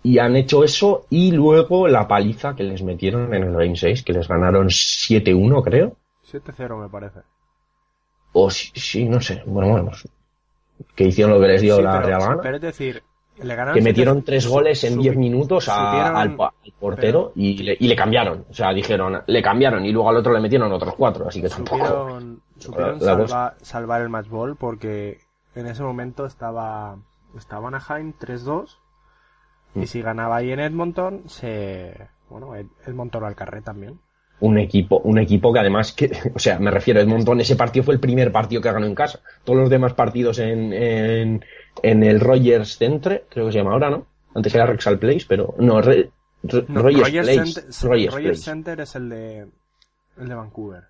Y han hecho eso y luego la paliza que les metieron en el Game 6, que les ganaron 7-1 creo.
7-0 me parece.
O sí, sí, no sé. Bueno, bueno, pues, que hicieron lo que les dio
Sí,
la
pero,
Real Gana.
pero es decir, le ganaron
que metieron tres goles en
supi-
10 minutos a- al, al portero y, le, y le cambiaron. O sea, dijeron, le cambiaron y luego al otro le metieron otros cuatro, así que tampoco.
supieron,
La- la
salva- salvar el match ball porque en ese momento estaba, estaba Anaheim 3-2
Mm.
Y si ganaba ahí en Edmonton, se, bueno, Ed- Edmonton al carré también.
Un equipo, un equipo que además, que, o sea, me refiero, Edmonton, ese partido fue el primer partido que ganó en casa. Todos los demás partidos en, en, en el Rogers Centre, creo que se llama ahora, ¿no? Antes era Rexall Place, pero no, Re- Re-
No,
Rogers,
Rogers
Place.
Center,
Rogers
Rogers
Place.
Center es el de, el de Vancouver.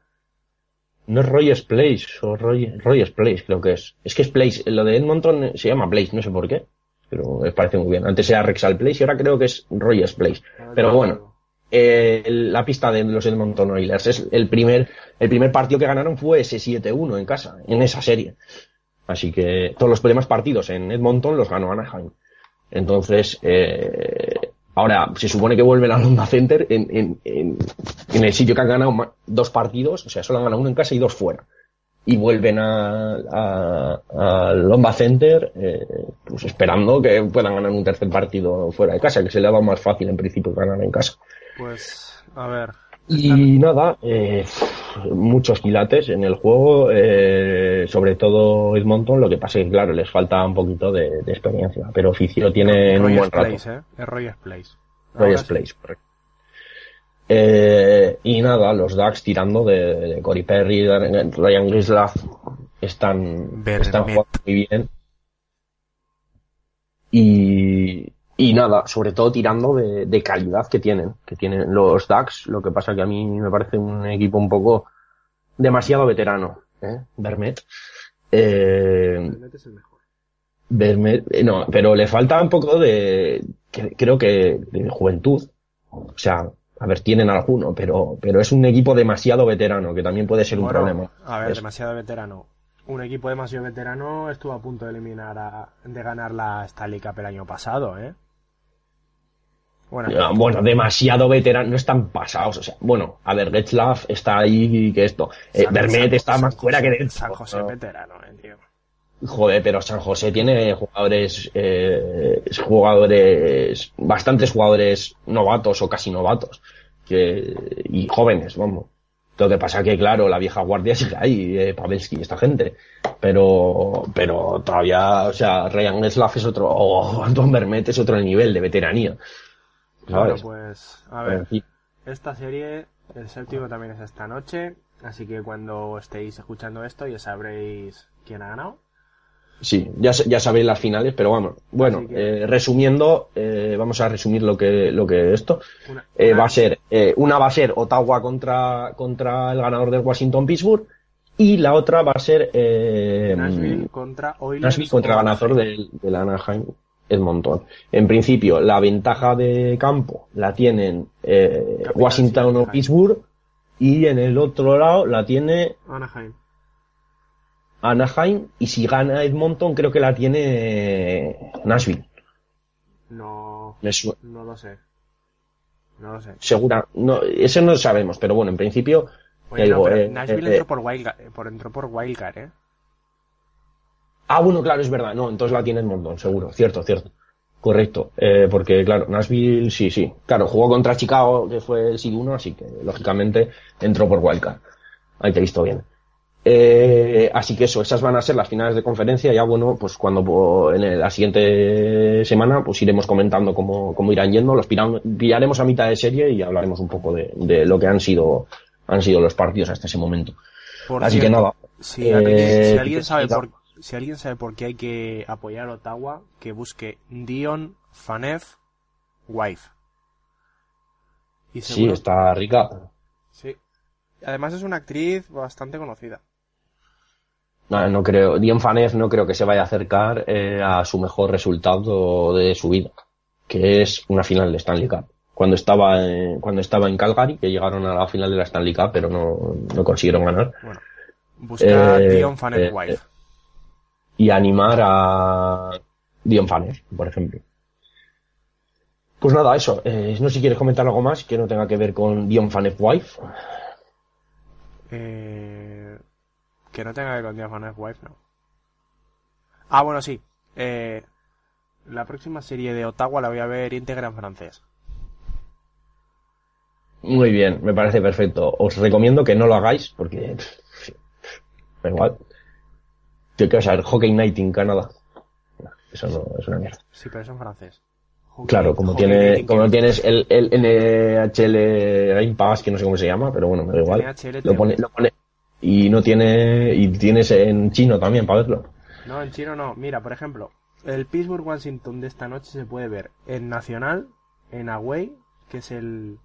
No es Rogers Place o Roy- Rogers Place, creo que es. Es que es Place. Lo de Edmonton se llama Place, no sé por qué. Pero me parece muy bien. Antes era Rexall Place y ahora creo que es Rogers Place. Pero bueno, eh, la pista de los Edmonton Oilers es el primer, el primer partido que ganaron fue ese 7-1 en casa, en esa serie. Así que todos los demás partidos en Edmonton los ganó Anaheim. Entonces, eh, ahora se supone que vuelven al Honda Center en, en, en, en el sitio que han ganado dos partidos, o sea, solo han ganado uno en casa y dos fuera. Y vuelven a, a- al Honda Center, eh, pues esperando que puedan ganar un tercer partido fuera de casa, que se le ha dado más fácil en principio ganar en casa.
Pues, a ver,
Y nada, eh, muchos quilates en el juego, eh, sobre todo Edmonton, lo que pasa es que, claro, les falta un poquito de, de experiencia, pero oficio tiene un buen rato.
Place, ¿eh? Es Rogers Place. Sí.
Place, correcto. Eh, y nada, los Ducks tirando de, de Corey Perry, de Ryan Grislav, están, están jugando muy bien. Y, y nada, sobre todo tirando de, de calidad que tienen, que tienen los Ducks. Lo que pasa que a mí me parece un equipo un poco demasiado veterano, ¿eh? Vermet. Eh,
Vernet es el mejor.
Verme- eh, no, pero le falta un poco de, que- creo que, de juventud. O sea, a ver, tienen alguno, pero, pero es un equipo demasiado veterano, que también puede ser un problema.
A ver,
Es-
demasiado veterano. Un equipo demasiado veterano estuvo a punto de eliminar a, de ganar la Stanley Cup el año pasado, ¿eh? Bueno,
Ya, bueno, demasiado veterano, no están pasados, o sea, bueno, a ver, Getzlaff está ahí que esto, eh,
San-
Vermet
San-
está
San
más fuera que dentro.
San José
¿no?
veterano, eh, tío.
Joder, pero San José tiene jugadores, eh, jugadores, bastantes jugadores novatos o casi novatos, que, y jóvenes, vamos. Lo que pasa que, claro, la vieja guardia sigue ahí, eh, Pavelski y esta gente. Pero, pero todavía, o sea, Ryan Getzlaff es otro, o Anton Vermet es otro nivel de veteranía.
Bueno,
¿Sabes?
pues, a ver, esta serie, el séptimo también es esta noche, así que cuando estéis escuchando esto ya sabréis quién ha ganado.
Sí, ya, ya sabéis las finales, pero vamos. Bueno,
que-
eh, resumiendo, eh, vamos a resumir lo que, lo que esto.
Una-
Eh,
una-
va a ser, eh, una va a ser Ottawa contra, contra el ganador del Washington Pittsburgh y la otra va a ser eh,
Nashville contra Oilers.
Nashville contra el ganador del, del Anaheim Edmonton. En principio, la ventaja de campo la tienen eh, Washington o. Pittsburgh y en el otro lado la tiene
Anaheim.
Anaheim y si gana Edmonton creo que la tiene Nashville.
No, no lo sé. No lo sé.
segura, no, eso no lo sabemos, pero bueno, en principio
Oye,
te
no,
digo,
pero
eh,
Nashville
eh,
entró por Wildcard, eh, por, entró por Wildcard, ¿eh?
Ah, bueno, claro, es verdad. No, entonces la tiene Edmonton, seguro. Cierto, cierto. Correcto. Eh, porque, claro, Nashville, sí, sí. Claro, jugó contra Chicago, que fue el Seed 1, así que, lógicamente, entró por Wildcard. Ahí te he visto bien. Eh, así que eso, esas van a ser las finales de conferencia. Ya, bueno, pues cuando en la siguiente semana, pues iremos comentando cómo, cómo irán yendo. Los pillaremos a mitad de serie y hablaremos un poco de, de lo que han sido, han sido los partidos hasta ese momento.
Por
Así que nada.
Si, alguien,
Eh,
si alguien sabe por, si alguien sabe por qué hay que apoyar a Ottawa, que busque Dion Fanef Wife. Y
Sí, está rica.
Sí. Además es una actriz bastante conocida.
No, no creo, Dion Phaneuf no creo que se vaya a acercar eh, a su mejor resultado de su vida, que es una final de Stanley Cup. Cuando estaba, en- cuando estaba en Calgary, que llegaron a la final de la Stanley Cup, pero no, no consiguieron ganar.
Bueno, busca
Eh,
Dion Fanef
eh,
Wife.
Y animar a Dion Phaneuf, por ejemplo. Pues nada, eso. Eh, no sé si quieres comentar algo más que no tenga que ver con Dion Phaneuf Wife.
Eh, que no tenga que ver con Fanef Wife, no. Ah, bueno, sí. Eh, la próxima serie de Ottawa la voy a ver íntegra en francés.
Muy bien, me parece perfecto. Os recomiendo que no lo hagáis porque da igual. Yo quiero saber Hockey Night en Canadá. Eso no es una mierda.
Sí, pero es en francés. Hockey-
Claro, como tiene, como no tienes el, el NHL Game Pass, que no sé cómo se llama, pero bueno, me da igual.
NHL
Lo pone, lo pone y no tiene y tienes en chino también para verlo.
No, en chino no. Mira, por ejemplo, el Pittsburgh Washington de esta noche se puede ver en Nacional, en Away, que es el,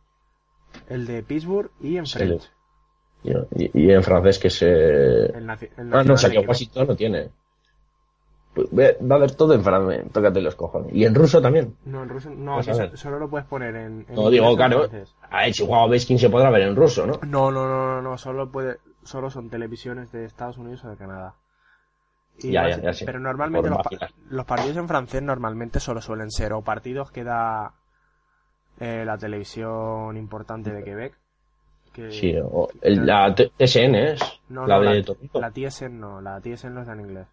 el de Pittsburgh, y en. French.
Y, y- y en francés que se
El
Ah, no, o sea que. Washington no tiene. Pues ve- Va a haber todo en francés, tócate los cojones. Y en ruso también.
No, en ruso, no, solo lo puedes poner en. en
No digo, claro. A ver, Chihuahua ves quién se podrá ver en ruso, ¿no?
No, no, no, no, no, solo puede, solo son televisiones de Estados Unidos o de Canadá. Y
Ya, ya, ya.
Pero normalmente los, partidos en francés normalmente solo suelen ser o partidos que da eh, la televisión importante de Quebec. Que,
Sí, o el- la TSN es
no,
la
no,
de
la,
Toronto.
la TSN no, la TSN los da en inglés.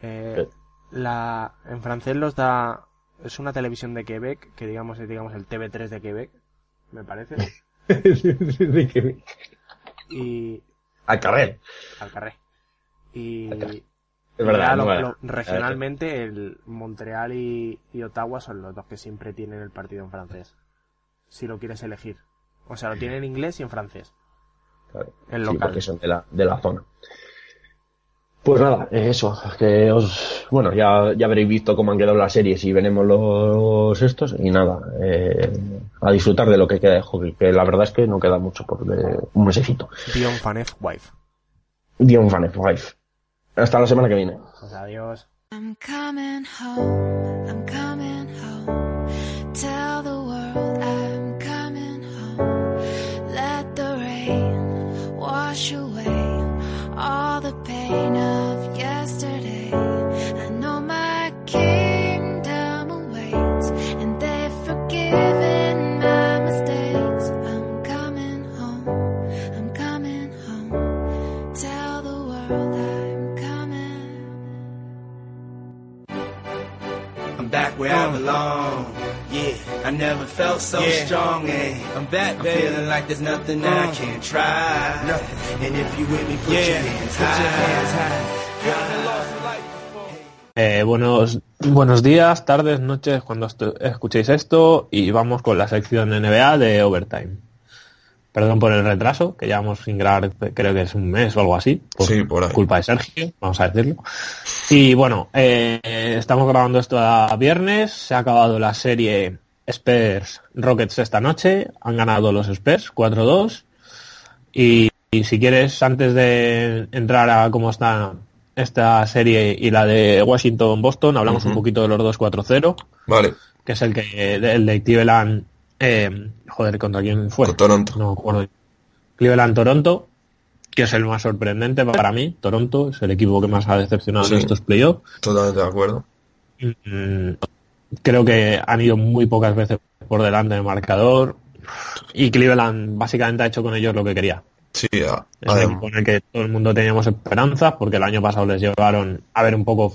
Eh, la, en francés los da, es una televisión de Quebec, que digamos es digamos el TV3 de Quebec, me parece.
De que-
y
A carrer.
al. Y,
Es
y
verdad, no
lo- regionalmente el Montreal y, y Ottawa son los dos que siempre tienen el partido en francés. Si lo quieres elegir. O sea, lo tienen en inglés y en francés.
Claro.
El
Sí,
local.
porque son de la, de la zona. Pues nada, eso, que os, bueno, ya, ya habréis visto cómo han quedado las series y veremos los estos y nada, eh, a disfrutar de lo que queda de hockey, que la verdad es que no queda mucho por de un mesecito.
Dion Fanef Wife.
Dion Van Wife. Hasta la semana que viene.
Pues adiós.
I'm coming home, I'm coming
where I belong. Yeah, I never felt so strong. And I'm back, I'm feeling like there's nothing that I can't try. Nothing. And if you with me, put your hands high.
Eh, buenos, buenos días, tardes, noches, cuando escuchéis esto y vamos con la sección NBA de Overtime. Perdón por el retraso, que llevamos sin grabar, creo que es un mes o algo así, por
Sí, por ahí.
culpa de Sergio, vamos a decirlo. Y bueno, eh, estamos grabando esto a viernes, se ha acabado la serie Spurs Rockets esta noche, han ganado los Spurs 4-2 y, y si quieres, antes de entrar a cómo está esta serie y la de Washington-Boston, hablamos un poquito de los 2-4-0,
Vale,
que es el que el de Cleveland, eh, joder, ¿contra quién fue?
con Toronto.
No acuerdo. Cleveland-Toronto, que es el más sorprendente para mí. Toronto es el equipo que más ha decepcionado
Sí.
en estos playoffs.
Totalmente de acuerdo.
Mm, Creo que han ido muy pocas veces por delante del marcador. Y Cleveland básicamente ha hecho con ellos lo que quería.
Sí, a-
Es
adem-
equipo en el que todo el mundo teníamos esperanzas, porque el año pasado les llevaron a ver un poco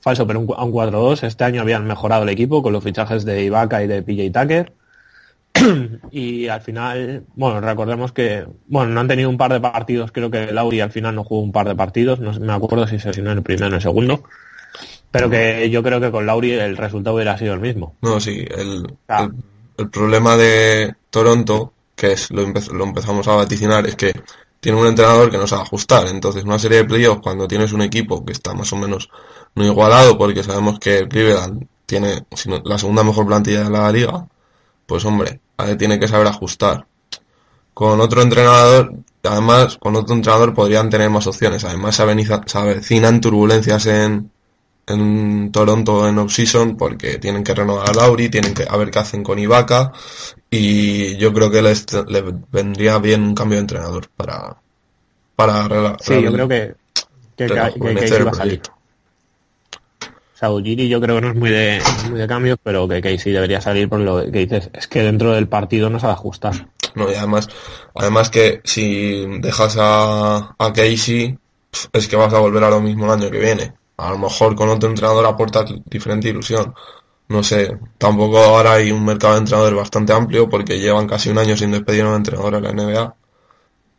falso, pero un a un 4-2. Este año habían mejorado el equipo con los fichajes de Ibaka y de PJ Tucker. y al final, bueno, recordemos que, bueno, no han tenido un par de partidos, creo que Lauri al final no jugó un par de partidos, no me acuerdo si se lesionó en el primero o en el segundo, pero que yo creo que con Lauri el resultado hubiera sido el mismo.
No, sí, el,
Ah.
el, el problema de Toronto, que es lo, empe- lo empezamos a vaticinar, es que tiene un entrenador que no sabe ajustar. Entonces, una serie de playoffs, cuando tienes un equipo que está más o menos no igualado, porque sabemos que Cleveland tiene la segunda mejor plantilla de la liga, pues hombre, tiene que saber ajustar. Con otro entrenador, además, con otro entrenador podrían tener más opciones. Además, se avecinan turbulencias en, en Toronto en off-season porque tienen que renovar a Lauri, tienen que a ver qué hacen con Ibaka y yo creo que les, les vendría bien un cambio de entrenador para para
Sí, yo creo que, que, que, a salir. Ujiri yo creo que no es muy de, muy de cambios, pero que Casey debería salir por lo que dices. Es que dentro del partido no sabe ajustar.
No, y además, además que si dejas a, a Casey, es que vas a volver a lo mismo el año que viene. A lo mejor con otro entrenador aportas diferente ilusión. No sé, tampoco ahora hay un mercado de entrenadores bastante amplio porque llevan casi un año sin despedir a un entrenador en la NBA.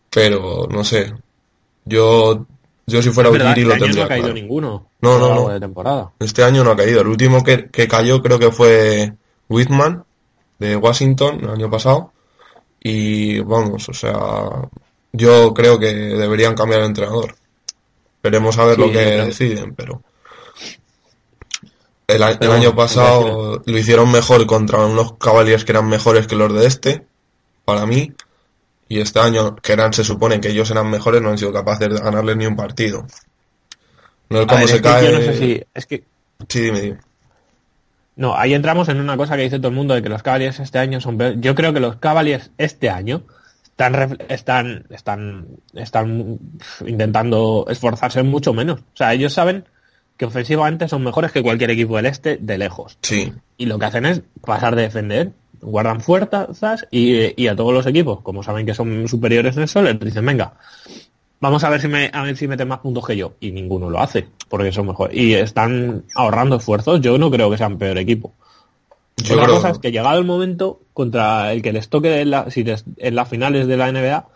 Pero, no sé, yo, yo si fuera
verdad,
Ujiri
este
lo
año no
tendría
ha caído
claro.
ninguno.
No, no, no.
de temporada.
Este año no ha caído. El último que, que cayó creo que fue Whitman de Washington el año pasado. Y vamos, o sea, yo creo que deberían cambiar de entrenador. Veremos a ver
Sí,
lo que
creo-
deciden, pero el, a- el
Pero
año pasado lo hicieron mejor contra unos Cavaliers que eran mejores que los de este, para mí. Y este año, que eran, se supone que ellos eran mejores, no han sido capaces de ganarles ni un partido. No es como
ver,
se
es que
cae.
yo no sé si... Es que
Sí, dime, dime.
No, ahí entramos en una cosa que dice todo el mundo de que los Cavaliers este año son. Yo creo que los Cavaliers este año están están están están intentando esforzarse mucho menos. O sea, ellos saben que ofensivamente son mejores que cualquier equipo del este de lejos.
Sí,
Y lo que hacen es pasar de defender, guardan fuerzas y, y a todos los equipos, como saben que son superiores en eso, les dicen, venga, vamos a ver si me a ver si meten más puntos que yo. Y ninguno lo hace, porque son mejores. Y están ahorrando esfuerzos, yo no creo que sean peor equipo.
yo
Otra
creo
cosa es que llegado el momento, contra el que les toque en, la- si les- en las finales de la NBA,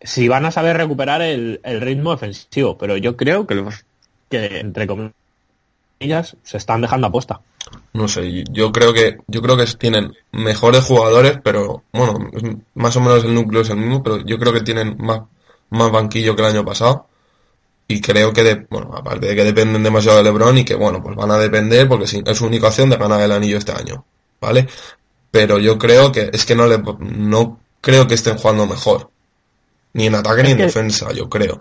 si van a saber recuperar el, el ritmo defensivo. Pero yo creo que los que entre comillas se están dejando apuesta.
No sé, yo creo que yo creo que tienen mejores jugadores, pero bueno, más o menos el núcleo es el mismo, pero yo creo que tienen más más banquillo que el año pasado y creo que de- bueno, aparte de que dependen demasiado de LeBron y que bueno, pues van a depender porque es su única opción de ganar el anillo este año, ¿vale? Pero yo creo que es que no le no creo que estén jugando mejor. Ni en ataque ni en defensa, yo creo.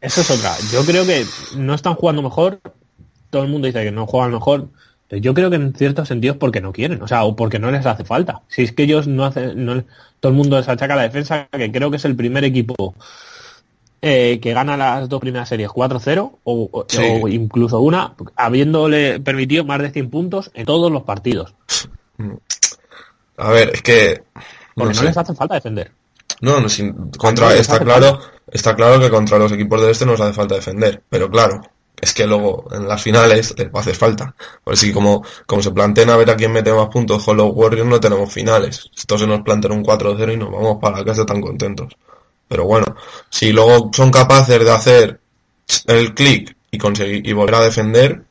Eso es otra. Yo creo que no están jugando mejor. Todo el mundo dice que no juegan mejor. Yo creo que en ciertos sentidos porque no quieren, o sea, o porque no les hace falta. Si es que ellos no hacen, no, todo el mundo les achaca la defensa, que creo que es el primer equipo eh, que gana las dos primeras series 4-0 o, o-
Sí.
o incluso una, habiéndole permitido más de 100 puntos en todos los partidos.
A ver, es que
Porque no,
sé.
les hace falta defender.
No, no, sin, contra,
no les
está claro, está claro que contra los equipos del este nos hace falta defender, pero claro, es que luego en las finales les va a hacer falta. Por si como, como se plantean a ver a quién mete más puntos con los Warriors no tenemos finales. Esto se nos plantea un 4-0 y nos vamos para casa tan contentos. Pero bueno, si luego son capaces de hacer el clic y conseguir y volver a defender,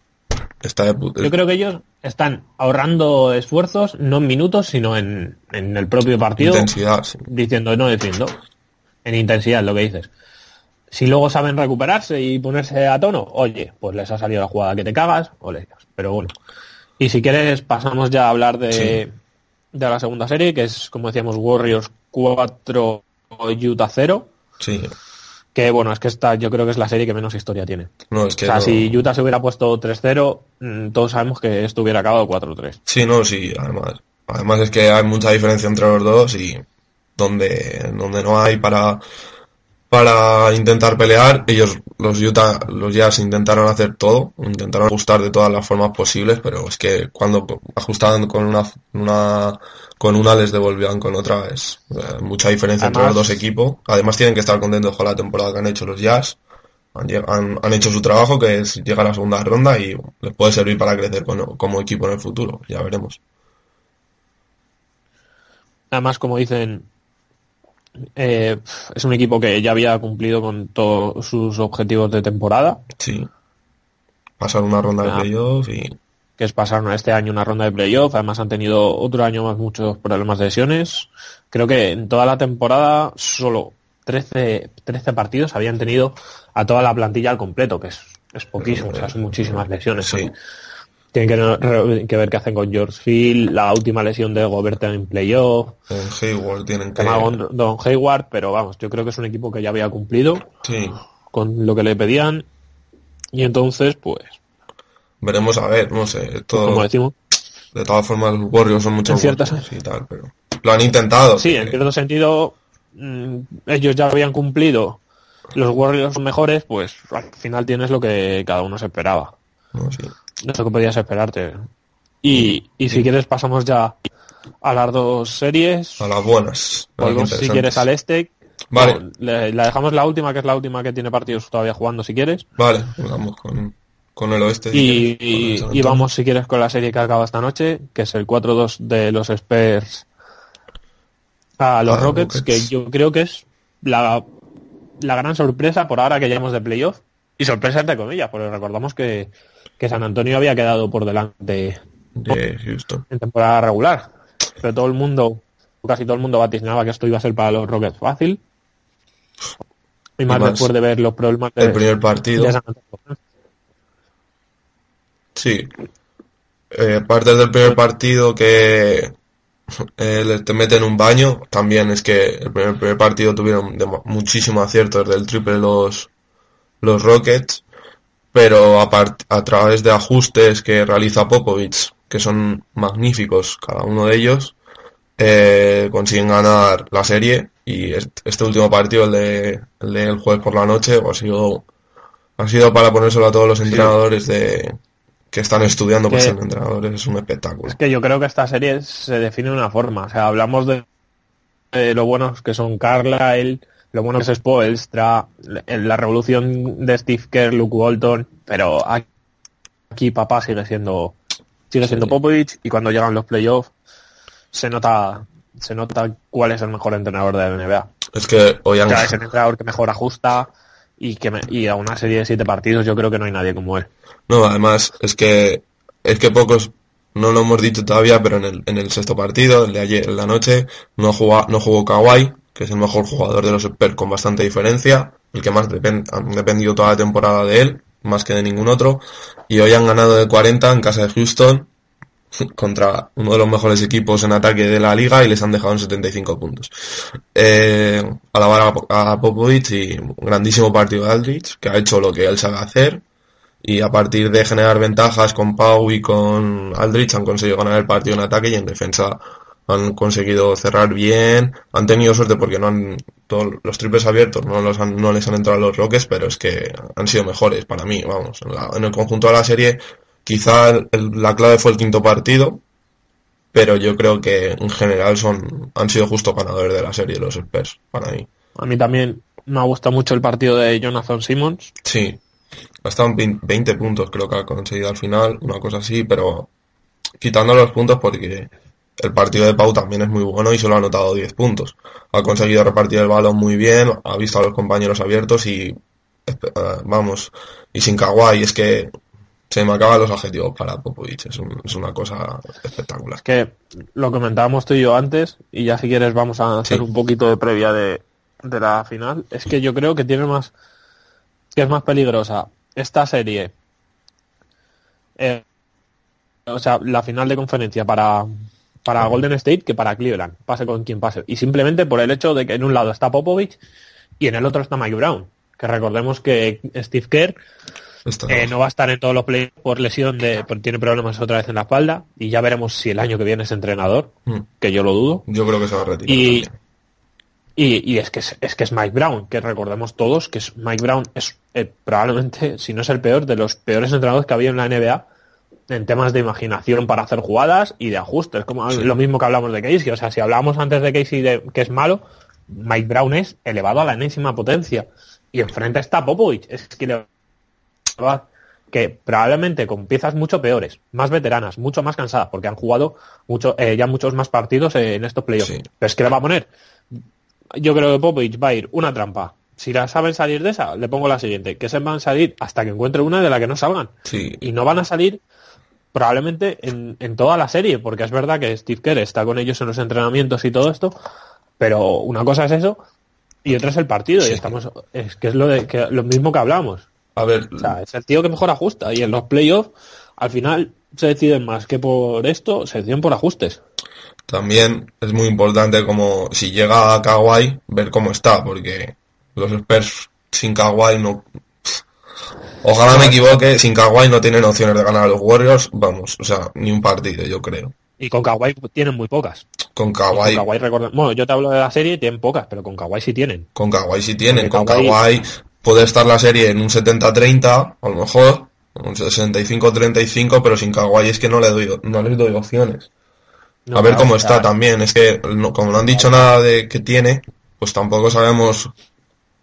está de puta.
Yo creo que ellos están ahorrando esfuerzos, no en minutos, sino en, en el propio partido.
intensidad, sí.
diciendo no defiendo. En intensidad, lo que dices. Si luego saben recuperarse y ponerse a tono, oye, pues les ha salido la jugada que te cagas, o les Pero bueno. Y si quieres, pasamos ya a hablar de,
Sí.
de la segunda serie, que es, como decíamos, Warriors 4, Utah 0.
Sí.
Que bueno, es que esta yo creo que es la serie que menos historia tiene.
No, es que
O sea,
no-
si Utah se hubiera puesto 3-0, mm, todos sabemos que esto hubiera acabado 4-3.
Sí, no, sí, además. Además es que hay mucha diferencia entre los dos y donde, donde no hay para, para intentar pelear, ellos, los Utah, los Jazz intentaron hacer todo, intentaron ajustar de todas las formas posibles, pero es que cuando ajustaban con una, una, con una les devolvían con otra, es eh, mucha diferencia entre los dos equipos. Además tienen que estar contentos con la temporada que han hecho los Jazz. Han, han, han hecho su trabajo, que es llegar a la segunda ronda y les puede servir para crecer con- como equipo en el futuro. Ya veremos.
Además, como dicen, eh, es un equipo que ya había cumplido con todos sus objetivos de temporada,
Sí. Pasar una ronda de
Ah.
playoff y
que es pasar este año una ronda de playoff. Además, han tenido otro año más muchos problemas de lesiones. Creo que en toda la temporada solo 13, 13 partidos habían tenido a toda la plantilla al completo, que es, es poquísimo, o sea, son muchísimas lesiones.
Sí.
Tienen que, ver qué hacen con George Field, la última lesión de Gobert en playoff,
En Hayward tienen que...
con Don Hayward, pero vamos, yo creo que es un equipo que ya había cumplido
Sí.
con lo que le pedían y entonces, pues,
Veremos a ver, no sé. Todo,
como decimos,
de todas formas, los Warriors son muchos
ciertas-
y tal, pero... Lo han intentado.
sí, en cierto sentido, mm, ellos ya habían cumplido, los Warriors son mejores, pues al final tienes lo que cada uno se esperaba.
no, sí.
No sé qué podías esperarte. Y, y si quieres pasamos ya a las dos series.
A las buenas.
Volvemos si quieres al este.
Vale.
No, le- la dejamos la última, que es la última que tiene partidos todavía jugando si quieres.
Vale, vamos con, con el oeste. si
Y,
quieres, con el
y- vamos si quieres con la serie que acaba esta noche, que es el 4-2 de los Spurs a los
A los
Rockets,
Rockets.
que yo creo que es la, la gran sorpresa por ahora que llevamos de playoff. Y sorpresa entre comillas, porque recordamos que, que San Antonio había quedado por delante
de Houston.
en temporada regular. Pero todo el mundo, casi todo el mundo vaticinaba que esto iba a ser para los Rockets fácil. Y más,
más,
después de ver los problemas de,
El primer partido.
de San Antonio.
Sí. Eh, aparte del primer partido que eh, te meten un baño, también es que el primer, primer partido tuvieron demo- muchísimo acierto desde el triple los, los Rockets, pero a, a través de ajustes que realiza Popovich, que son magníficos cada uno de ellos, eh, consiguen ganar la serie y est- este último partido, el de, el del jueves por la noche, ha sido, ha sido para ponérselo a todos los entrenadores de, que están estudiando para ser entrenadores, es un espectáculo.
Es que yo creo que esta serie se define de una forma. O sea, hablamos de, de lo buenos que son Carlisle, lo bueno que es Spoelstra, la, la revolución de Steve Kerr, Luke Walton, pero aquí papá sigue siendo sigue siendo
Sí.
Popovich y cuando llegan los playoffs se nota se nota cuál es el mejor entrenador de la NBA.
Es que hoy
O
han,
sea, es el entrenador que mejor ajusta y que me- y a una serie de siete partidos yo creo que no hay nadie como él.
No, además, es que, es que pocos, no lo hemos dicho todavía, pero en el, en el sexto partido, el de ayer en la noche, no jugó, no jugó Kawhi, que es el mejor jugador de los Spurs con bastante diferencia, el que más depen- han dependido toda la temporada de él, más que de ningún otro, y hoy han ganado de 40 en casa de Houston, contra uno de los mejores equipos en ataque de la liga y les han dejado en 75 puntos. Eh, alabar a, a Popovich y un grandísimo partido de Aldrich, que ha hecho lo que él sabe hacer, y a partir de generar ventajas con Pau y con Aldrich han conseguido ganar el partido en ataque y en defensa han conseguido cerrar bien, han tenido suerte porque no han todos los triples abiertos no los han, no les han entrado los Rockets, pero es que han sido mejores para mí, vamos, en, la- en el conjunto de la serie quizá el- la clave fue el quinto partido, pero yo creo que en general son han sido justo ganadores de la serie los Spurs para mí.
A mí también me ha gustado mucho el partido de Jonathan Simmons.
Sí, 20 20 puntos creo que ha conseguido al final, una cosa así, pero quitando los puntos porque el partido de Pau también es muy bueno y solo ha anotado 10 puntos. Ha conseguido repartir el balón muy bien, ha visto a los compañeros abiertos y eh, vamos, y sin Kawhi es que se me acaban los adjetivos para Popovich, es, un- es una cosa espectacular.
que lo comentábamos tú y yo antes, y ya si quieres vamos a hacer
Sí.
un poquito de previa de, de la final, es que yo creo que tiene más, que es más peligrosa esta serie, eh, o sea, la final de conferencia para, para Golden State que para Cleveland, pase con quien pase, y simplemente por el hecho de que en un lado está Popovich y en el otro está Mike Brown, que recordemos que Steve Kerr eh, no va a estar en todos los playoffs por lesión de, por- tiene problemas otra vez en la espalda y ya veremos si el año que viene es entrenador,
Mm,
que yo lo dudo.
Yo creo que se va a retirar.
Y, y es que es, es que es Mike Brown, que recordemos todos que es Mike Brown es eh, probablemente, si no es el peor, de los peores entrenadores que había en la NBA en temas de imaginación para hacer jugadas y de ajustes, como
Sí.
lo mismo que hablamos de Casey. O sea, si hablábamos antes de Casey de, que es malo, Mike Brown es elevado a la enésima potencia. Y enfrente está Popovich. Es que le que probablemente con piezas mucho peores, más veteranas, mucho más cansadas, porque han jugado mucho, eh, ya muchos más partidos eh, en estos playoffs.
Sí.
Pero es que le va a poner. Yo creo que Popovich va a ir una trampa. Si la saben salir de esa, le pongo la siguiente, que se van a salir hasta que encuentre una de la que no salgan.
Sí,
Y no van a salir probablemente en, en toda la serie, porque es verdad que Steve Kerr está con ellos en los entrenamientos y todo esto, pero una cosa es eso y otra es el partido.
Sí.
Y estamos, es que es lo, de, que, lo mismo que hablamos.
A ver,
O sea, es el tío que mejor ajusta. Y en los playoffs, al final, se deciden más que por esto, se deciden por ajustes.
también es muy importante como si llega a Kawhi, ver cómo está, porque los Spurs sin Kawhi no... Ojalá me equivoque, sin Kawhi no tienen opciones de ganar a los Warriors, vamos, o sea, ni un partido, yo creo.
Y con Kawhi tienen muy pocas.
Con Kawhi,
Con Kawhi recuerda- Bueno, yo te hablo de la serie, tienen pocas, pero con Kawhi sí tienen.
con Kawhi sí tienen,
Porque
con
Kawhi-
Kawhi puede estar la serie en un 70-30, a lo mejor, un 65-35, pero sin Kawhi es que no le doy, no les doy opciones.
No,
a ver
claro,
cómo está también. Es que no- como no han dicho nada de que tiene, pues tampoco sabemos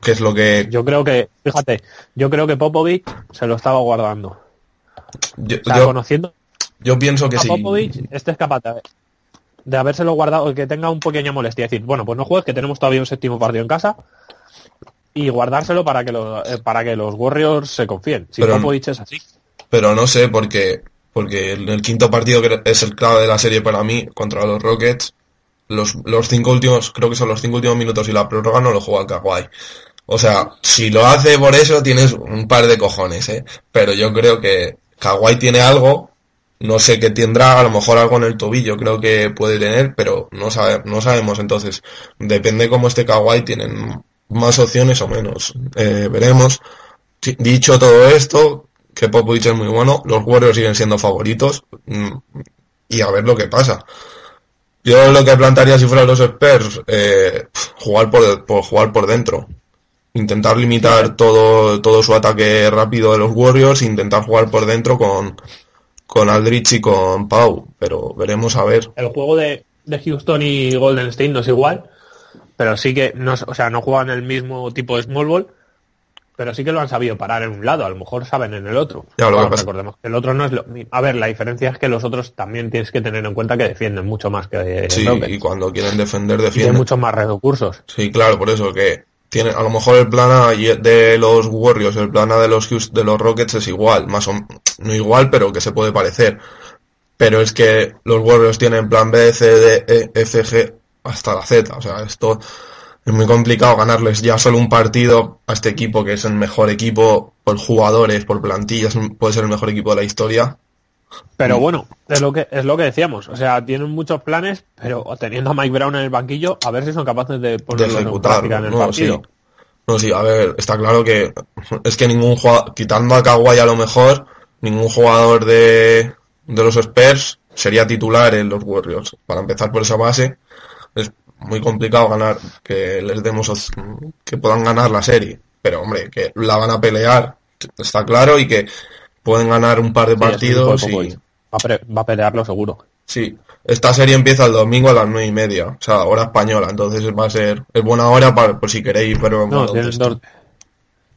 qué es lo que...
Yo creo que, fíjate, yo creo que Popovich se lo estaba guardando.
Yo,
O sea,
yo-
conociendo
yo pienso que
a
sí.
Popovich, este es capaz de, de habérselo guardado, que tenga un pequeña molestia. Decir, bueno, pues no juegues, que tenemos todavía un séptimo partido en casa. Y guardárselo para que, lo- eh, para que los Warriors se confíen. Si
Pero-
Popovich es así.
Pero no sé, porque, porque en el quinto partido que es el clave de la serie para mí, contra los Rockets, los, los cinco últimos, creo que son los cinco últimos minutos y la prórroga no lo juega Kawhi. O sea, si lo hace por eso tienes un par de cojones, ¿eh? Pero yo creo que Kawhi tiene algo, no sé qué tendrá, a lo mejor algo en el tobillo creo que puede tener, pero no, sabe, no sabemos. Entonces, depende cómo esté Kawhi, tienen más opciones o menos. Eh, veremos. Dicho todo esto, que Popovich es muy bueno, los Warriors siguen siendo favoritos mm, y a ver lo que pasa. Yo lo que plantearía si fueran los Spurs, eh, jugar por, por jugar por dentro. Intentar limitar todo, todo su ataque rápido de los Warriors, intentar jugar por dentro con, con Aldrich y con Pau, pero veremos a ver.
El juego de, de Houston y Golden State no es igual, pero sí que, no, o sea, no juegan el mismo tipo de small ball, pero sí que lo han sabido parar en un lado, a lo mejor saben en el otro.
Ya, lo
Bueno, recordemos que el otro no es lo A ver, la diferencia es que los otros también tienes que tener en cuenta que defienden mucho más que
Sí, y cuando quieren defender,
Y tienen
defienden.
muchos más recursos.
Sí, claro, por eso que tiene a lo mejor el plan de los Warriors, el plan de los de los Rockets es igual, más o no igual, pero que se puede parecer. Pero es que los Warriors tienen plan B, C, D, E, F, G hasta la Z, o sea, esto es muy complicado ganarles ya solo un partido a este equipo que es el mejor equipo por jugadores, por plantillas, puede ser el mejor equipo de la historia.
Pero bueno, es lo que es lo que decíamos. O sea, tienen muchos planes, pero teniendo a Mike Brown en el banquillo, a ver si son capaces de
de
ponerlo en
ejecutarlo.
práctica en el
No,
partido.
sí. No, sí, a ver, está claro que es que ningún jugador, quitando a Kawhi a lo mejor, ningún jugador de, de los Spurs sería titular en los Warriors. Para empezar por esa base, es muy complicado ganar, que les demos, que puedan ganar la serie. Pero hombre, que la van a pelear, está claro, y que pueden ganar un par de
Sí,
partidos y,
va a pelearlo seguro.
Sí, esta serie empieza el domingo a las nueve y media, o sea, hora española, entonces va a ser, es buena hora para, por si queréis, pero
No, tienen dos,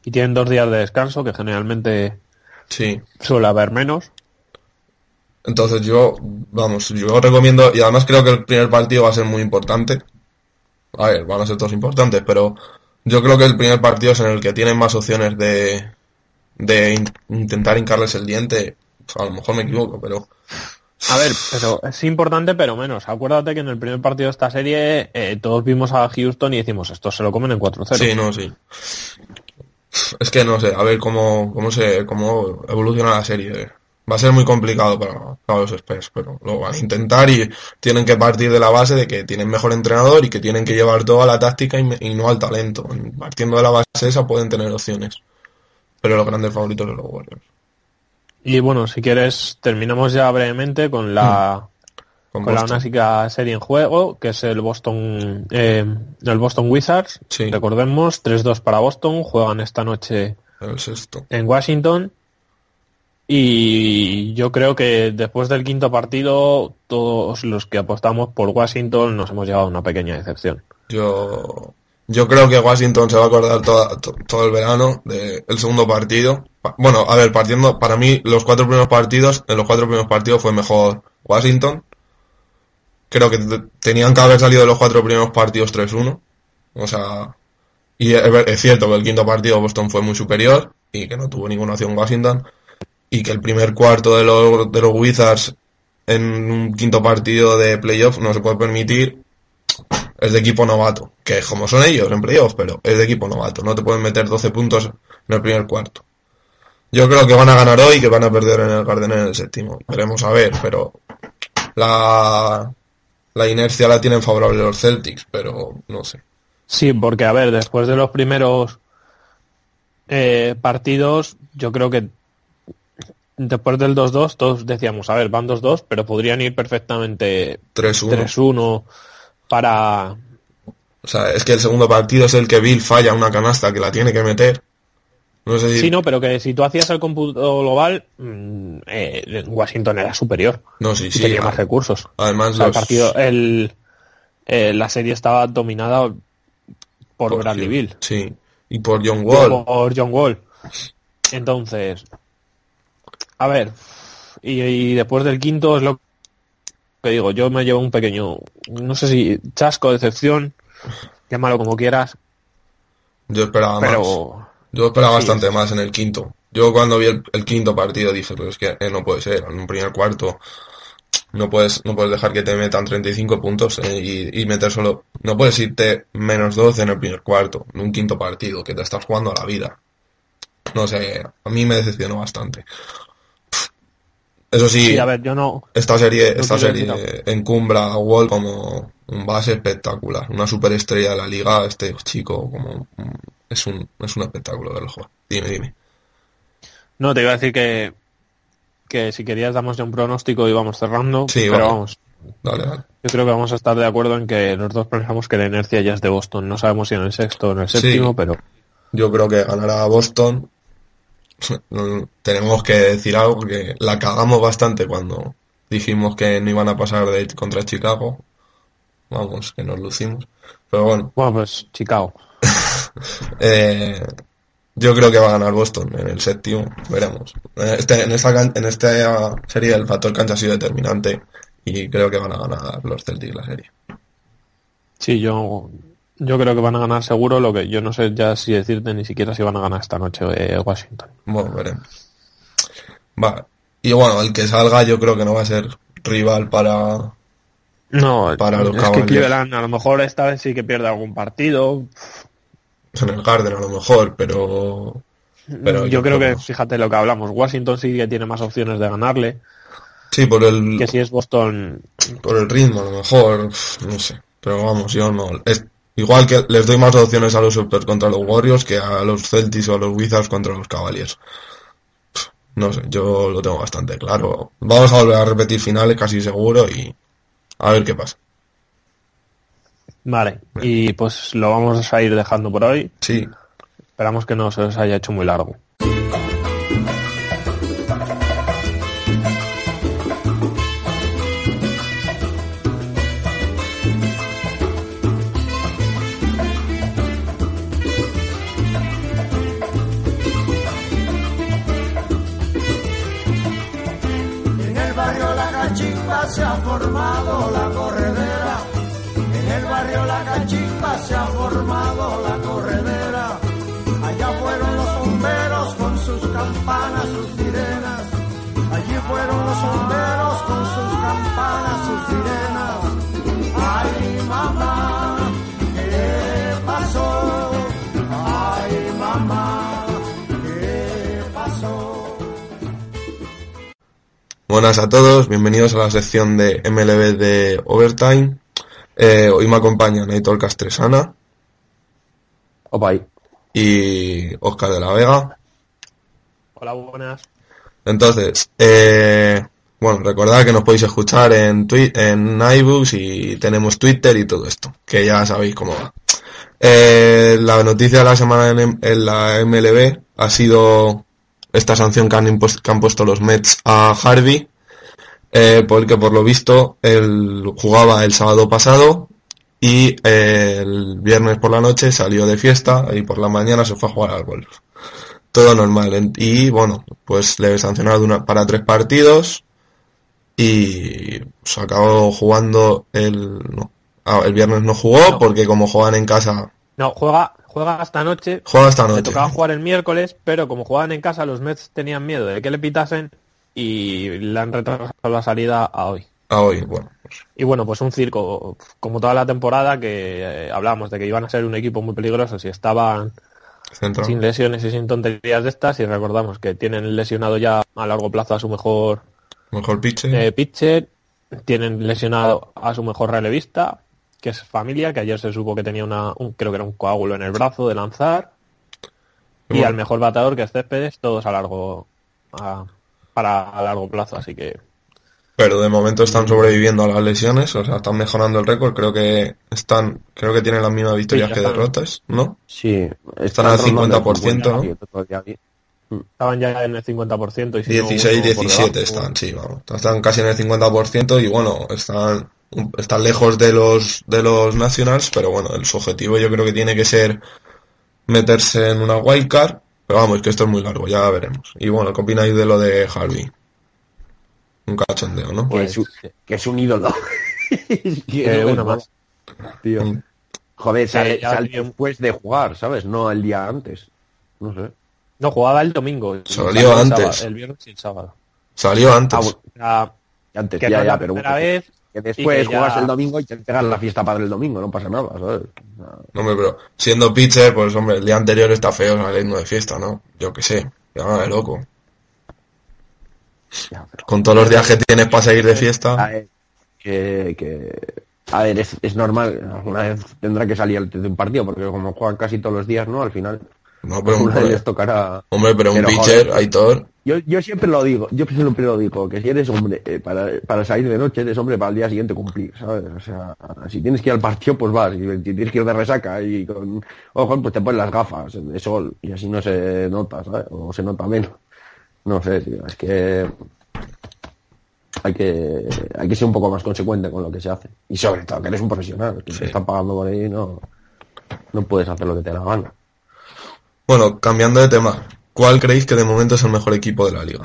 y tienen dos días de descanso, que generalmente
Sí,
suele haber menos.
entonces yo, vamos, yo recomiendo, y además creo que el primer partido va a ser muy importante. A ver, van a ser todos importantes, pero yo creo que el primer partido es en el que tienen más opciones de, de in- intentar hincarles el diente. A lo mejor me equivoco, pero
A ver, pero es importante, pero menos. Acuérdate que en el primer partido de esta serie eh, todos vimos a Houston y decimos, esto se lo comen en 4-0.
sí, no, sí. Es que no sé, a ver cómo, cómo se, cómo evoluciona la serie. Va a ser muy complicado para, para los Spurs, pero lo van a intentar y tienen que partir de la base de que tienen mejor entrenador y que tienen que llevar todo a la táctica y, y no al talento. Partiendo de la base esa pueden tener opciones. Pero los grandes favoritos son los Warriors.
Y bueno, si quieres, terminamos ya brevemente con la,
Con
con la básica serie en juego, que es el Boston, eh, el Boston Wizards.
Sí.
Recordemos, 3-2 para Boston, juegan esta noche
El sexto.
en Washington. Y yo creo que después del quinto partido, todos los que apostamos por Washington nos hemos llevado a una pequeña decepción.
Yo, yo creo que Washington se va a acordar toda- to- todo el verano del segundo partido. Pa- Bueno, a ver, partiendo, para mí, los cuatro primeros partidos, en los cuatro primeros partidos fue mejor Washington. Creo que te- tenían que haber salido de los cuatro primeros partidos 3-1. O sea, y es cierto que el quinto partido Boston fue muy superior y que no tuvo ninguna opción Washington. Y que el primer cuarto de los, de los Wizards en un quinto partido de playoff no se puede permitir es de equipo novato, que como son ellos en playoff, pero es de equipo novato, no te pueden meter 12 puntos en el primer cuarto. Yo creo que van a ganar hoy y que van a perder en el Garden en el séptimo. Veremos a ver, pero la, la inercia la tienen favorable los Celtics, pero no sé.
Sí, porque a ver, después de los primeros eh, partidos, yo creo que después del 2-2 todos decíamos, a ver, van 2-2, pero podrían ir perfectamente
3-1.
3-1 para...
O sea, es que el segundo partido es el que Bill falla una canasta que la tiene que meter. No sé si...
Sí, no, pero que si tú hacías el cómputo global, mm, eh, Washington era superior.
No, sí,
y
sí.
tenía
a-
más recursos.
Además,
O sea, el
los-
partido, el, eh, la serie estaba dominada por,
por-
Bradley Bill.
Sí. Y por John Wall.
por John Wall. Entonces, a ver, y, y después del quinto es lo que digo, yo me llevo un pequeño, no sé si chasco, decepción, llámalo como quieras,
Yo esperaba más.
pero
Yo esperaba
Sí.
bastante más en el quinto. Yo cuando vi el, el quinto partido dije, pero es que eh, no puede ser. En un primer cuarto no puedes, no puedes dejar que te metan 35 puntos eh, y, y meter solo... No puedes irte menos 12 en el primer cuarto, en un quinto partido, que te estás jugando a la vida. No sé, a mí me decepcionó bastante. Eso sí,
sí, a ver, yo no,
esta serie,
no
esta serie encumbra a Wall como un base espectacular, una superestrella de la liga, este chico como es un es un espectáculo verlo jugar. Dime, dime.
no te iba a decir que, que si querías damos ya un pronóstico y vamos cerrando,
Sí,
pero
vale.
vamos,
Dale, dale.
yo creo que vamos a estar de acuerdo en que los dos pensamos que la inercia ya es de Boston, no sabemos si en el sexto o en el
Sí.
séptimo, pero
Yo creo que ganará Boston. Tenemos que decir algo que la cagamos bastante cuando dijimos que no iban a pasar de contra Chicago. Vamos, que nos lucimos. Pero bueno,
bueno, pues Chicago.
Eh, yo creo que va a ganar Boston en el séptimo, veremos. Eh, Este, en, esta, en esta serie el factor cancha ha sido determinante y creo que van a ganar los Celtics la serie.
Sí, yo, yo creo que van a ganar seguro, lo que yo no sé ya si decirte ni siquiera si van a ganar esta noche eh, Washington.
Bueno, veremos. Va. Y bueno, el que salga yo creo que no va a ser rival para...
No,
Para los
es que
Cavaliers.
Cleveland a lo mejor esta vez sí que pierde algún partido.
En el Garden a lo mejor, pero... Pero
yo, creo que, fíjate lo que hablamos, Washington sí que tiene más opciones de ganarle,
Sí, por el,
que si es Boston,
por el ritmo a lo mejor, no sé. Pero vamos, yo no... Es, igual que les doy más opciones a los Spurs contra los Warriors que a los Celtics o a los Wizards contra los Cavaliers. No sé, yo lo tengo bastante claro. Vamos a volver a repetir finales casi seguro y a ver qué pasa.
vale, y pues lo vamos a ir dejando por hoy,
Sí,
esperamos que no se os haya hecho muy largo.
Formado la corredera. En el barrio La Cachimba se ha formado la corredera. Allá fueron los bomberos con sus campanas, sus sirenas. Allí fueron los bomberos
buenas a todos, bienvenidos a la sección de MLB de Overtime. Eh, hoy me acompaña Naitor Castresana
Opa ahí.
y Oscar de la Vega.
Hola, buenas.
Entonces, eh, bueno, recordad que nos podéis escuchar en, twi- en iBooks y tenemos Twitter y todo esto, que ya sabéis cómo va. Eh, la noticia de la semana en, en la MLB ha sido esta sanción que han, que han puesto los Mets a Harvey, eh, porque por lo visto él jugaba el sábado pasado y eh, el viernes por la noche salió de fiesta y por la mañana se fue a jugar al golf todo normal. Y bueno, pues le sancionaron una- para tres partidos y se acabó jugando el, no, ah, el viernes no jugó porque como juegan en casa,
No, juega, juega esta noche,
juega esta
le
noche.
tocaba jugar el miércoles, pero como jugaban en casa, los Mets tenían miedo de que le pitasen y le han retrasado la salida a hoy.
A hoy, bueno. pues,
Y bueno, pues un circo, como toda la temporada, que eh, hablábamos de que iban a ser un equipo muy peligroso si estaban
centro.
sin lesiones y sin tonterías de estas. Y recordamos que tienen lesionado ya a largo plazo a su mejor
Mejor pitcher.
eh, pitcher, tienen lesionado a su mejor relevista, que es Familia, que ayer se supo que tenía una, un, creo que era un coágulo en el brazo de lanzar, y al mejor bateador que es Céspedes, todos a largo a- para a largo plazo, así que
Pero de momento están sobreviviendo a las lesiones, o sea, están mejorando el récord. Creo que están, creo que tienen las mismas victorias que
están.
derrotas, ¿no?
Sí,
Están al
rondando el
50%, ¿no?
bien.
estaban ya en el 50% y si no,
16,
uno por
17
debajo.
están, sí, vamos. Están casi en el 50% y bueno, están, están lejos de los, de los Nationals, pero bueno, el, su objetivo yo creo que tiene que ser meterse en una wildcard, pero vamos, que esto es muy largo, ya veremos. Y bueno, ¿qué opináis de lo de Harvey? Un cachondeo, ¿no?
Que es, un- que es un ídolo.
Que una más.
Tío.
Mm.
Joder, sale, sale después de jugar, ¿sabes? No el día antes. No sé.
No, jugaba el domingo.
Salió
el
antes.
sábado, el viernes y el sábado.
Salió antes.
Ah, bueno, antes,
que
ya,
no es
ya,
la
pero
primera vez
que después
y que ya-
juegas el domingo y te pegas la fiesta para el domingo, no pasa nada, ¿sabes?
No, Hombre, pero siendo pitcher, pues hombre, el día anterior está feo saliendo de fiesta, ¿no? Yo qué sé, loco.
ya, pero-
Con todos los días que tienes para seguir de fiesta.
A ver, que, que- a ver, es, es normal, alguna vez tendrá que salir de un partido, porque como juegan casi todos los días, ¿no? Al final,
No, pero, hombre,
les tocará...
hombre, pero un
Pero,
pitcher,
joder.
Aitor,
Yo, yo siempre lo digo, yo siempre lo digo, que si eres hombre eh, para, para salir de noche, eres hombre para el día siguiente cumplir, ¿sabes? O sea, si tienes que ir al partido, pues vas, y si tienes que ir de resaca y con ojos, pues te pones las gafas de sol, y así no se nota, ¿sabes? O se nota menos. No sé, tío, es que hay que hay que ser un poco más consecuente con lo que se hace. Y sobre todo que eres un profesional, que
Sí.
te están pagando por ahí, no, no puedes hacer lo que te da la gana.
Bueno, cambiando de tema, ¿cuál creéis que de momento es el mejor equipo de la liga?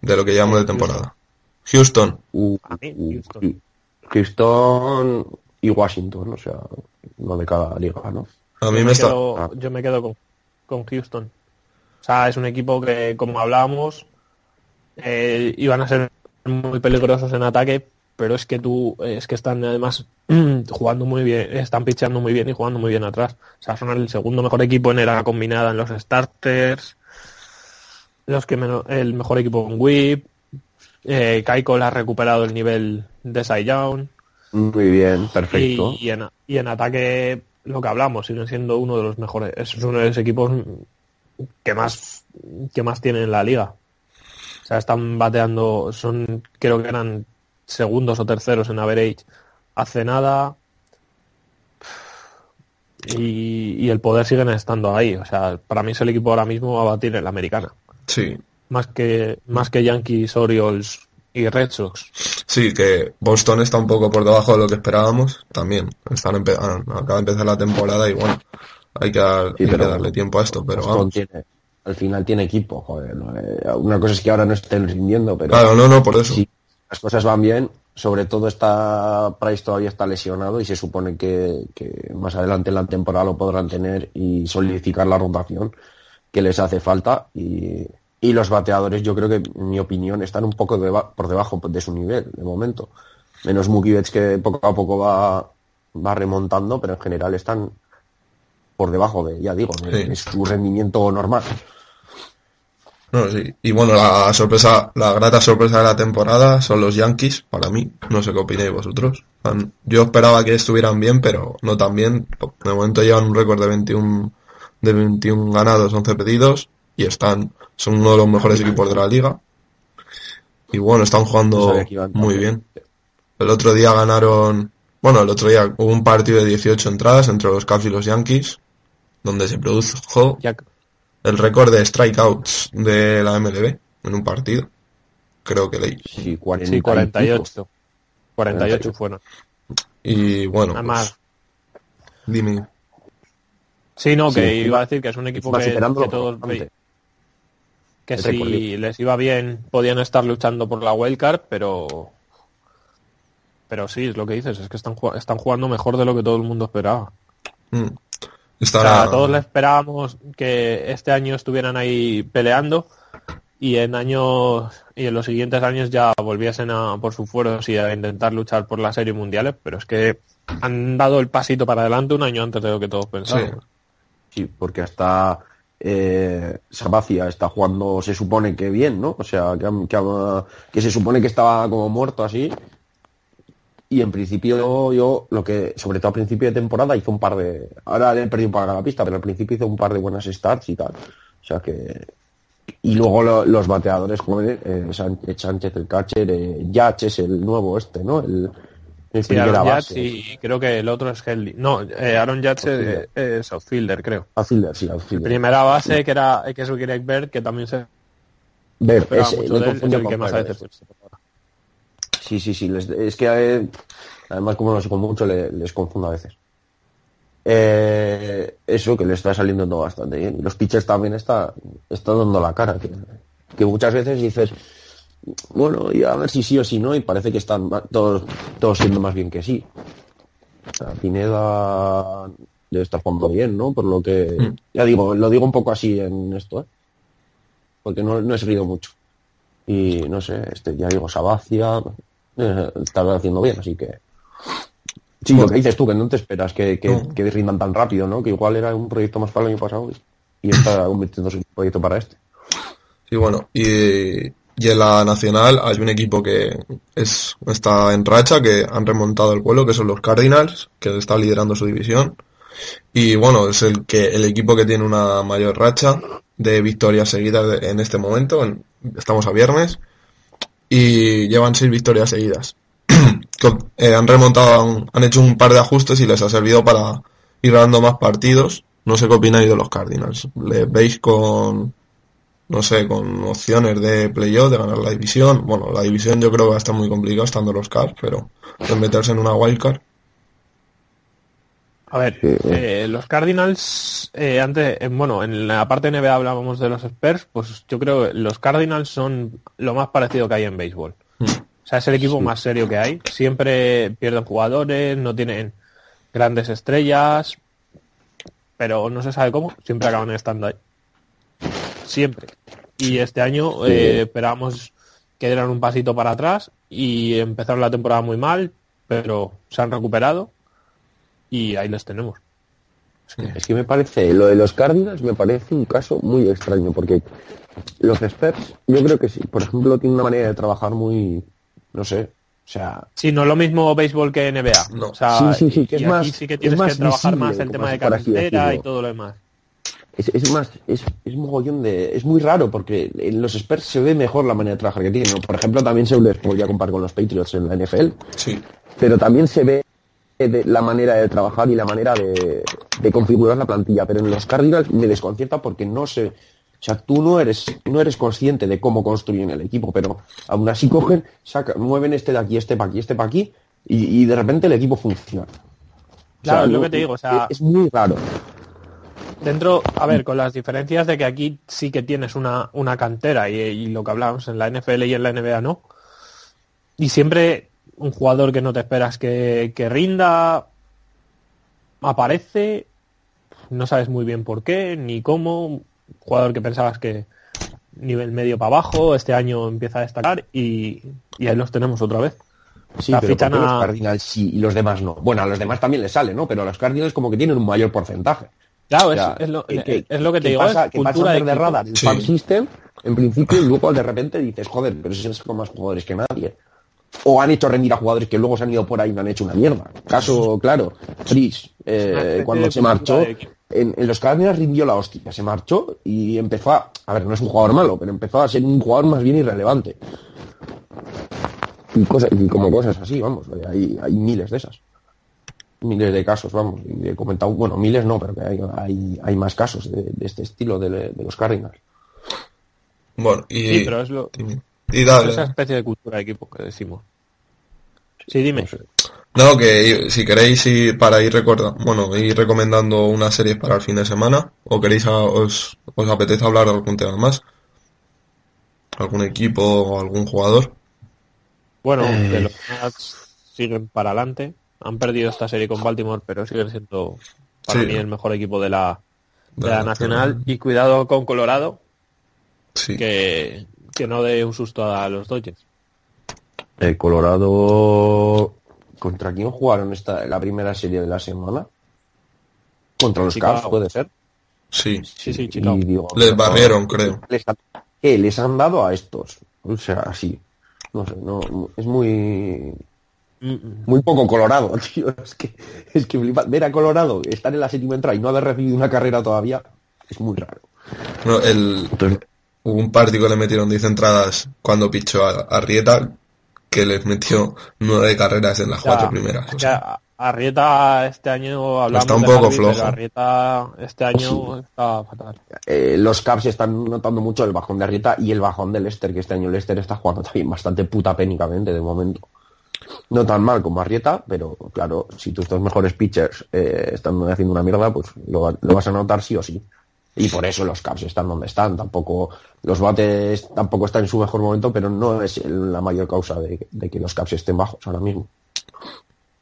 De lo que llevamos de temporada. Houston.
Uh, uh,
Houston.
Houston y Washington, o sea, no de cada liga, ¿no?
A
yo
mí
me
me está...
quedo,
Ah.
yo me quedo con, con Houston. O sea, es un equipo que, como hablábamos, eh, iban a ser muy peligrosos en ataque, pero es que tú, es que están además jugando muy bien, están picheando muy bien y jugando muy bien atrás. O sea, son el segundo mejor equipo en era combinada en los starters, los que menos, el mejor equipo en whip, eh, Keiko ha recuperado el nivel de Young.
Muy bien, perfecto.
Y, y en, y en ataque, lo que hablamos, siguen siendo uno de los mejores. Es uno de los equipos que más, que más tienen en la liga. O sea, están bateando, son, creo que eran segundos o terceros en average hace nada. Y, y el poder siguen estando ahí. O sea, para mí es el equipo ahora mismo a batir en la americana.
Sí,
Más que, más que Yankees, Orioles y Red Sox.
sí, que Boston está un poco por debajo de lo que esperábamos. También, están empe- ah, acaba de empezar la temporada y bueno, hay que, dar-
Sí,
hay que darle tiempo a esto, pero
Boston
vamos.
tiene- al final tiene equipo. Eh, Una cosa es que ahora no estén rindiendo, pero
Claro, no, no, por eso.
si las cosas van bien, sobre todo está Price todavía está lesionado y se supone que, que más adelante en la temporada lo podrán tener y solidificar la rotación que les hace falta. Y, y los bateadores yo creo que en mi opinión están un poco deba- por debajo de su nivel de momento. Menos Mookie Betts que poco a poco va, va remontando pero en general están por debajo de ya digo de,
Sí.
de su rendimiento normal
No, sí. Y bueno, la sorpresa, la grata sorpresa de la temporada son los Yankees, para mí. No sé qué opináis vosotros. Yo esperaba que estuvieran bien, pero no tan bien. De momento llevan un récord de 21, de 21 ganados, 11 pedidos, y están, son uno de los mejores equipos de la liga. Y bueno, están jugando muy
bien.
El otro día ganaron, bueno, el otro día hubo un partido de 18 entradas entre los Cubs y los Yankees, donde se produjo el récord de strikeouts de la MLB en un partido. Creo que leí.
sí, 40
sí,
y
48. 48 fueron.
Y bueno,
Además,
pues, dime.
Sí, no, que
Sí,
iba a decir que es un equipo que, que todos
bastante.
que
El
si les iba bien podían estar luchando por la wildcard, pero pero sí, es lo que dices, es que están, están jugando mejor de lo que todo el mundo esperaba.
Mm.
O
Estará...
sea, todos le esperábamos que este año estuvieran ahí peleando y en años y en los siguientes años ya volviesen a por sus fueros y a intentar luchar por las series mundiales, pero es que han dado el pasito para adelante un año antes de lo que todos pensábamos.
Sí, porque hasta eh, Sabacia está jugando, se supone que bien, ¿no? O sea, que, que se supone que estaba como muerto así. Y en principio yo, lo que, sobre todo al principio de temporada, hizo un par de. Ahora le he perdido un poco la pista, pero al principio hizo un par de buenas starts y tal. O sea que. Y luego lo- los bateadores jóvenes, eh, Sánchez, Sánchez, el catcher, eh, Yach es el nuevo este, ¿no? El, el
Sí, Aaron y creo que el otro es Headley. No, eh, Aaron Judge es, es outfielder, creo.
Outfielder, sí, outfielder.
Primera base que era que es Greg Bird, que también se
ese,
mucho
le
él, es el que más a veces
Sí, sí, sí. les- es que eh, además como no sé con mucho le- les confundo a veces. Eh, eso que le está saliendo todo bastante bien. Y los pitchers también está, está dando la cara. Que, que muchas veces dices, bueno, y a ver si sí o si no, y parece que están todos, todos siendo más bien que sí. Sea, Pineda debe estar jugando bien, ¿no? Por lo que,
Mm.
ya digo, lo digo un poco así en esto, ¿eh? Porque no, no he seguido mucho. Y no sé, este, ya digo, Sabacia, eh, haciendo bien, así que. Sí, lo que dices tú, que no te esperas que, que,
No.
que rindan tan rápido, ¿no? Que igual era un proyecto más para el año pasado y, y está convirtiéndose en un proyecto para este.
Y bueno, y, y en la nacional hay un equipo que es está en racha, que han remontado el vuelo, que son los Cardinals, que está liderando su división. Y bueno, es el que el equipo que tiene una mayor racha de victorias seguidas en este momento. en- estamos a viernes. Y llevan seis victorias seguidas. Eh, han remontado, han, han hecho un par de ajustes y les ha servido para ir ganando más partidos. No sé qué opináis de los Cardinals. ¿Les veis con, no sé, con opciones de playoff, de ganar la división. Bueno, la división yo creo que va a estar muy complicado estando los Cars, pero de meterse en una wildcard.
A ver,
Sí.
eh, los Cardinals, eh, antes, eh, bueno, en la parte NBA hablábamos de los Spurs, pues yo creo que los Cardinals son lo más parecido que hay en béisbol.
Mm.
O sea, es el equipo más serio que hay. Siempre pierden jugadores, no tienen grandes estrellas, pero no se sabe cómo, siempre acaban estando ahí. Siempre. Y este año eh, esperábamos que dieran un pasito para atrás y empezaron la temporada muy mal, pero se han recuperado y ahí los tenemos.
Es que me parece, lo de los Cardinals me parece un caso muy extraño, porque los Spurs, yo creo que sí, por ejemplo, tienen una manera de trabajar muy, no sé, o sea,
Sí, no es lo mismo béisbol que NBA.
No.
O sea,
Sí, sí, sí, que es más-
sí que
es
tienes
más
que trabajar
visible,
más el tema de carretera y todo lo demás.
es, es más, es, es mogollón de, es muy raro, porque en los Spurs se ve mejor la manera de trabajar que tienen. Por ejemplo, también se les podría comparar con los Patriots en la NFL,
Sí.
pero también se ve de la manera de trabajar y la manera de, de configurar la plantilla. Pero en los Cardinals me desconcierta porque no sé. O sea, tú no eres, no eres consciente de cómo construyen el equipo, pero aún así cogen, sacan, mueven este de aquí, este para aquí, este para aquí, y, y de repente el equipo funciona. O
Claro,
sea,
es lo
no-
que te digo, o sea-
es muy raro.
Dentro, a ver, con las diferencias de que aquí sí que tienes una, una cantera y, y lo que hablábamos en la NFL y en la NBA no. Y siempre un jugador que no te esperas que, que rinda aparece, no sabes muy bien por qué ni cómo, un jugador que pensabas que nivel medio para abajo, este año empieza a destacar y, y ahí los tenemos otra vez.
Sí,
La
pero
fichan
¿por qué
a-
los Cardinals sí y los demás no? Bueno, a los demás también les sale, ¿no? Pero a los Cardinals como que tienen un mayor porcentaje.
Claro,
O
es,
sea,
es lo,
que-
es lo que te digo,
pasa,
es
que
cultura de
radar el
Sí.
farm system, en principio, y luego de repente dices, joder, pero si es con más jugadores que nadie. O han hecho rendir a jugadores que luego se han ido por ahí y no han hecho una mierda. Caso claro, Fris, eh,
especie
cuando se marchó, en, en los Cardinals rindió la hostia, se marchó y empezó a, a ver, no es un jugador malo, pero empezó a ser un jugador más bien irrelevante. Y, cosas, y como cosas así, vamos, hay, hay miles de esas miles de casos, vamos, y he comentado, bueno, miles no, pero que hay, hay, hay más casos de, de este estilo de, de los Cardinals.
Bueno, y,
Sí, pero es lo,
y dale.
esa especie de cultura de equipo que decimos. Sí, dime.
No
que si queréis ir para ir recordando, bueno, ir recomendando unas series para el fin de semana, o queréis, a- os, os apetece hablar de algún tema más, algún equipo o algún jugador.
Bueno,
Eh.
que los Nats siguen para adelante. Han perdido esta serie con Baltimore, pero siguen siendo para
Sí.
mí el mejor equipo de la, de
De
la
la
nacional.
nacional.
Y cuidado con Colorado,
Sí.
que, que no dé un susto a los Dodgers.
El Colorado. ¿Contra quién jugaron esta, la primera serie de la semana? Contra los
Chicago.
Cavs, puede ser.
Sí.
Sí, sí, Chicago.
Y digo,
Les barrieron, creo.
les, han- ¿qué les han dado a estos? O sea, así. No sé, no, es muy muy poco colorado, tío. Es que, es que ver a Colorado estar en la séptima entrada y no haber recibido una carrera todavía es muy raro.
No, el,
Entonces,
hubo un partido que le metieron 10 entradas cuando pichó a, a Rieta, que les metió nueve carreras en las
Ya,
cuatro primeras. o sea,
Arrieta este año hablamos
Está un
de
poco
Harvey,
flojo.
pero Arrieta este año está fatal.
eh, los Caps están notando mucho el bajón de Arrieta y el bajón de Lester, que este año Lester está jugando también bastante puta pénicamente de momento. No tan mal como Arrieta, pero claro, si tus dos mejores pitchers eh, están haciendo una mierda, pues lo vas a notar sí o sí. Y por eso los Caps están donde están. Tampoco los bates tampoco están en su mejor momento, pero no es la mayor causa de, de que los Caps estén bajos ahora mismo.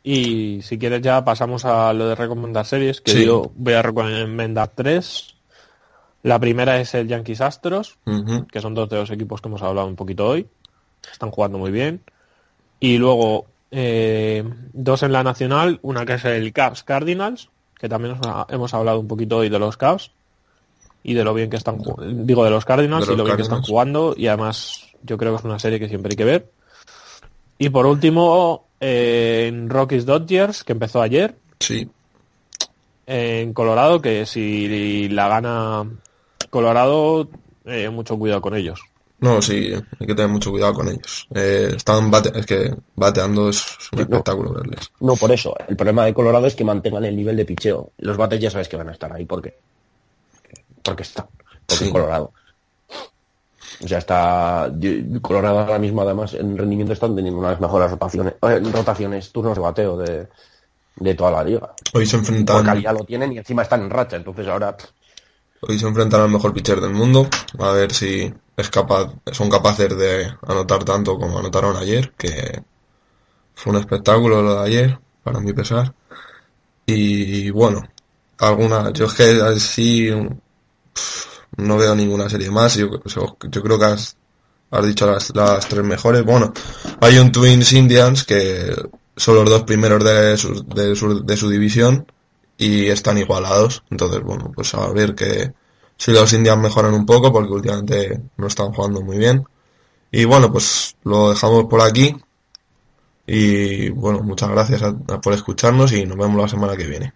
Y si quieres ya pasamos a lo de recomendar series, que
Sí.
yo voy a recomendar tres. La primera es el Yankees Astros, que son dos de los equipos que hemos hablado un poquito hoy. Están jugando muy bien. Y luego eh, dos en la nacional, una que es el Cavs Cardinals, que también ha- hemos hablado un poquito hoy de los Cavs y de lo bien que están digo de los Cardinals
De
y lo bien que están jugando y además yo creo que es una serie que siempre hay que ver. Y por último eh, en Rockies Dodgers que empezó ayer
Sí.
en Colorado que si la gana Colorado eh, mucho cuidado con ellos.
No, sí, hay que tener mucho cuidado con ellos. Eh, están bate- es que bateando es un
no.
espectáculo verles.
No, por eso. El problema de Colorado es que mantengan el nivel de picheo. Los bates ya sabes que van a estar ahí. ¿Por qué? Porque están. Porque
Sí.
Colorado. O sea, está. Colorado ahora mismo, además, en rendimiento están teniendo una de las mejores rotaciones, eh, rotaciones, turnos de bateo de, de toda la liga.
Hoy se
Por
enfrentan,
calidad lo tienen y encima están en racha. Entonces ahora.
hoy se enfrentan al mejor pitcher del mundo. A ver si es capaz, son capaces de anotar tanto como anotaron ayer, que fue un espectáculo lo de ayer, para mi pesar. Y bueno, alguna, yo es que así no veo ninguna serie más. Yo, creo que has, dicho las, tres mejores. Bueno, hay un Twins Indians que son los dos primeros de su, división y están igualados. Entonces, bueno, pues a ver que si los Indians mejoran un poco porque últimamente no están jugando muy bien. Y bueno, pues lo dejamos por aquí. Y bueno, muchas gracias por escucharnos y nos vemos la semana que viene.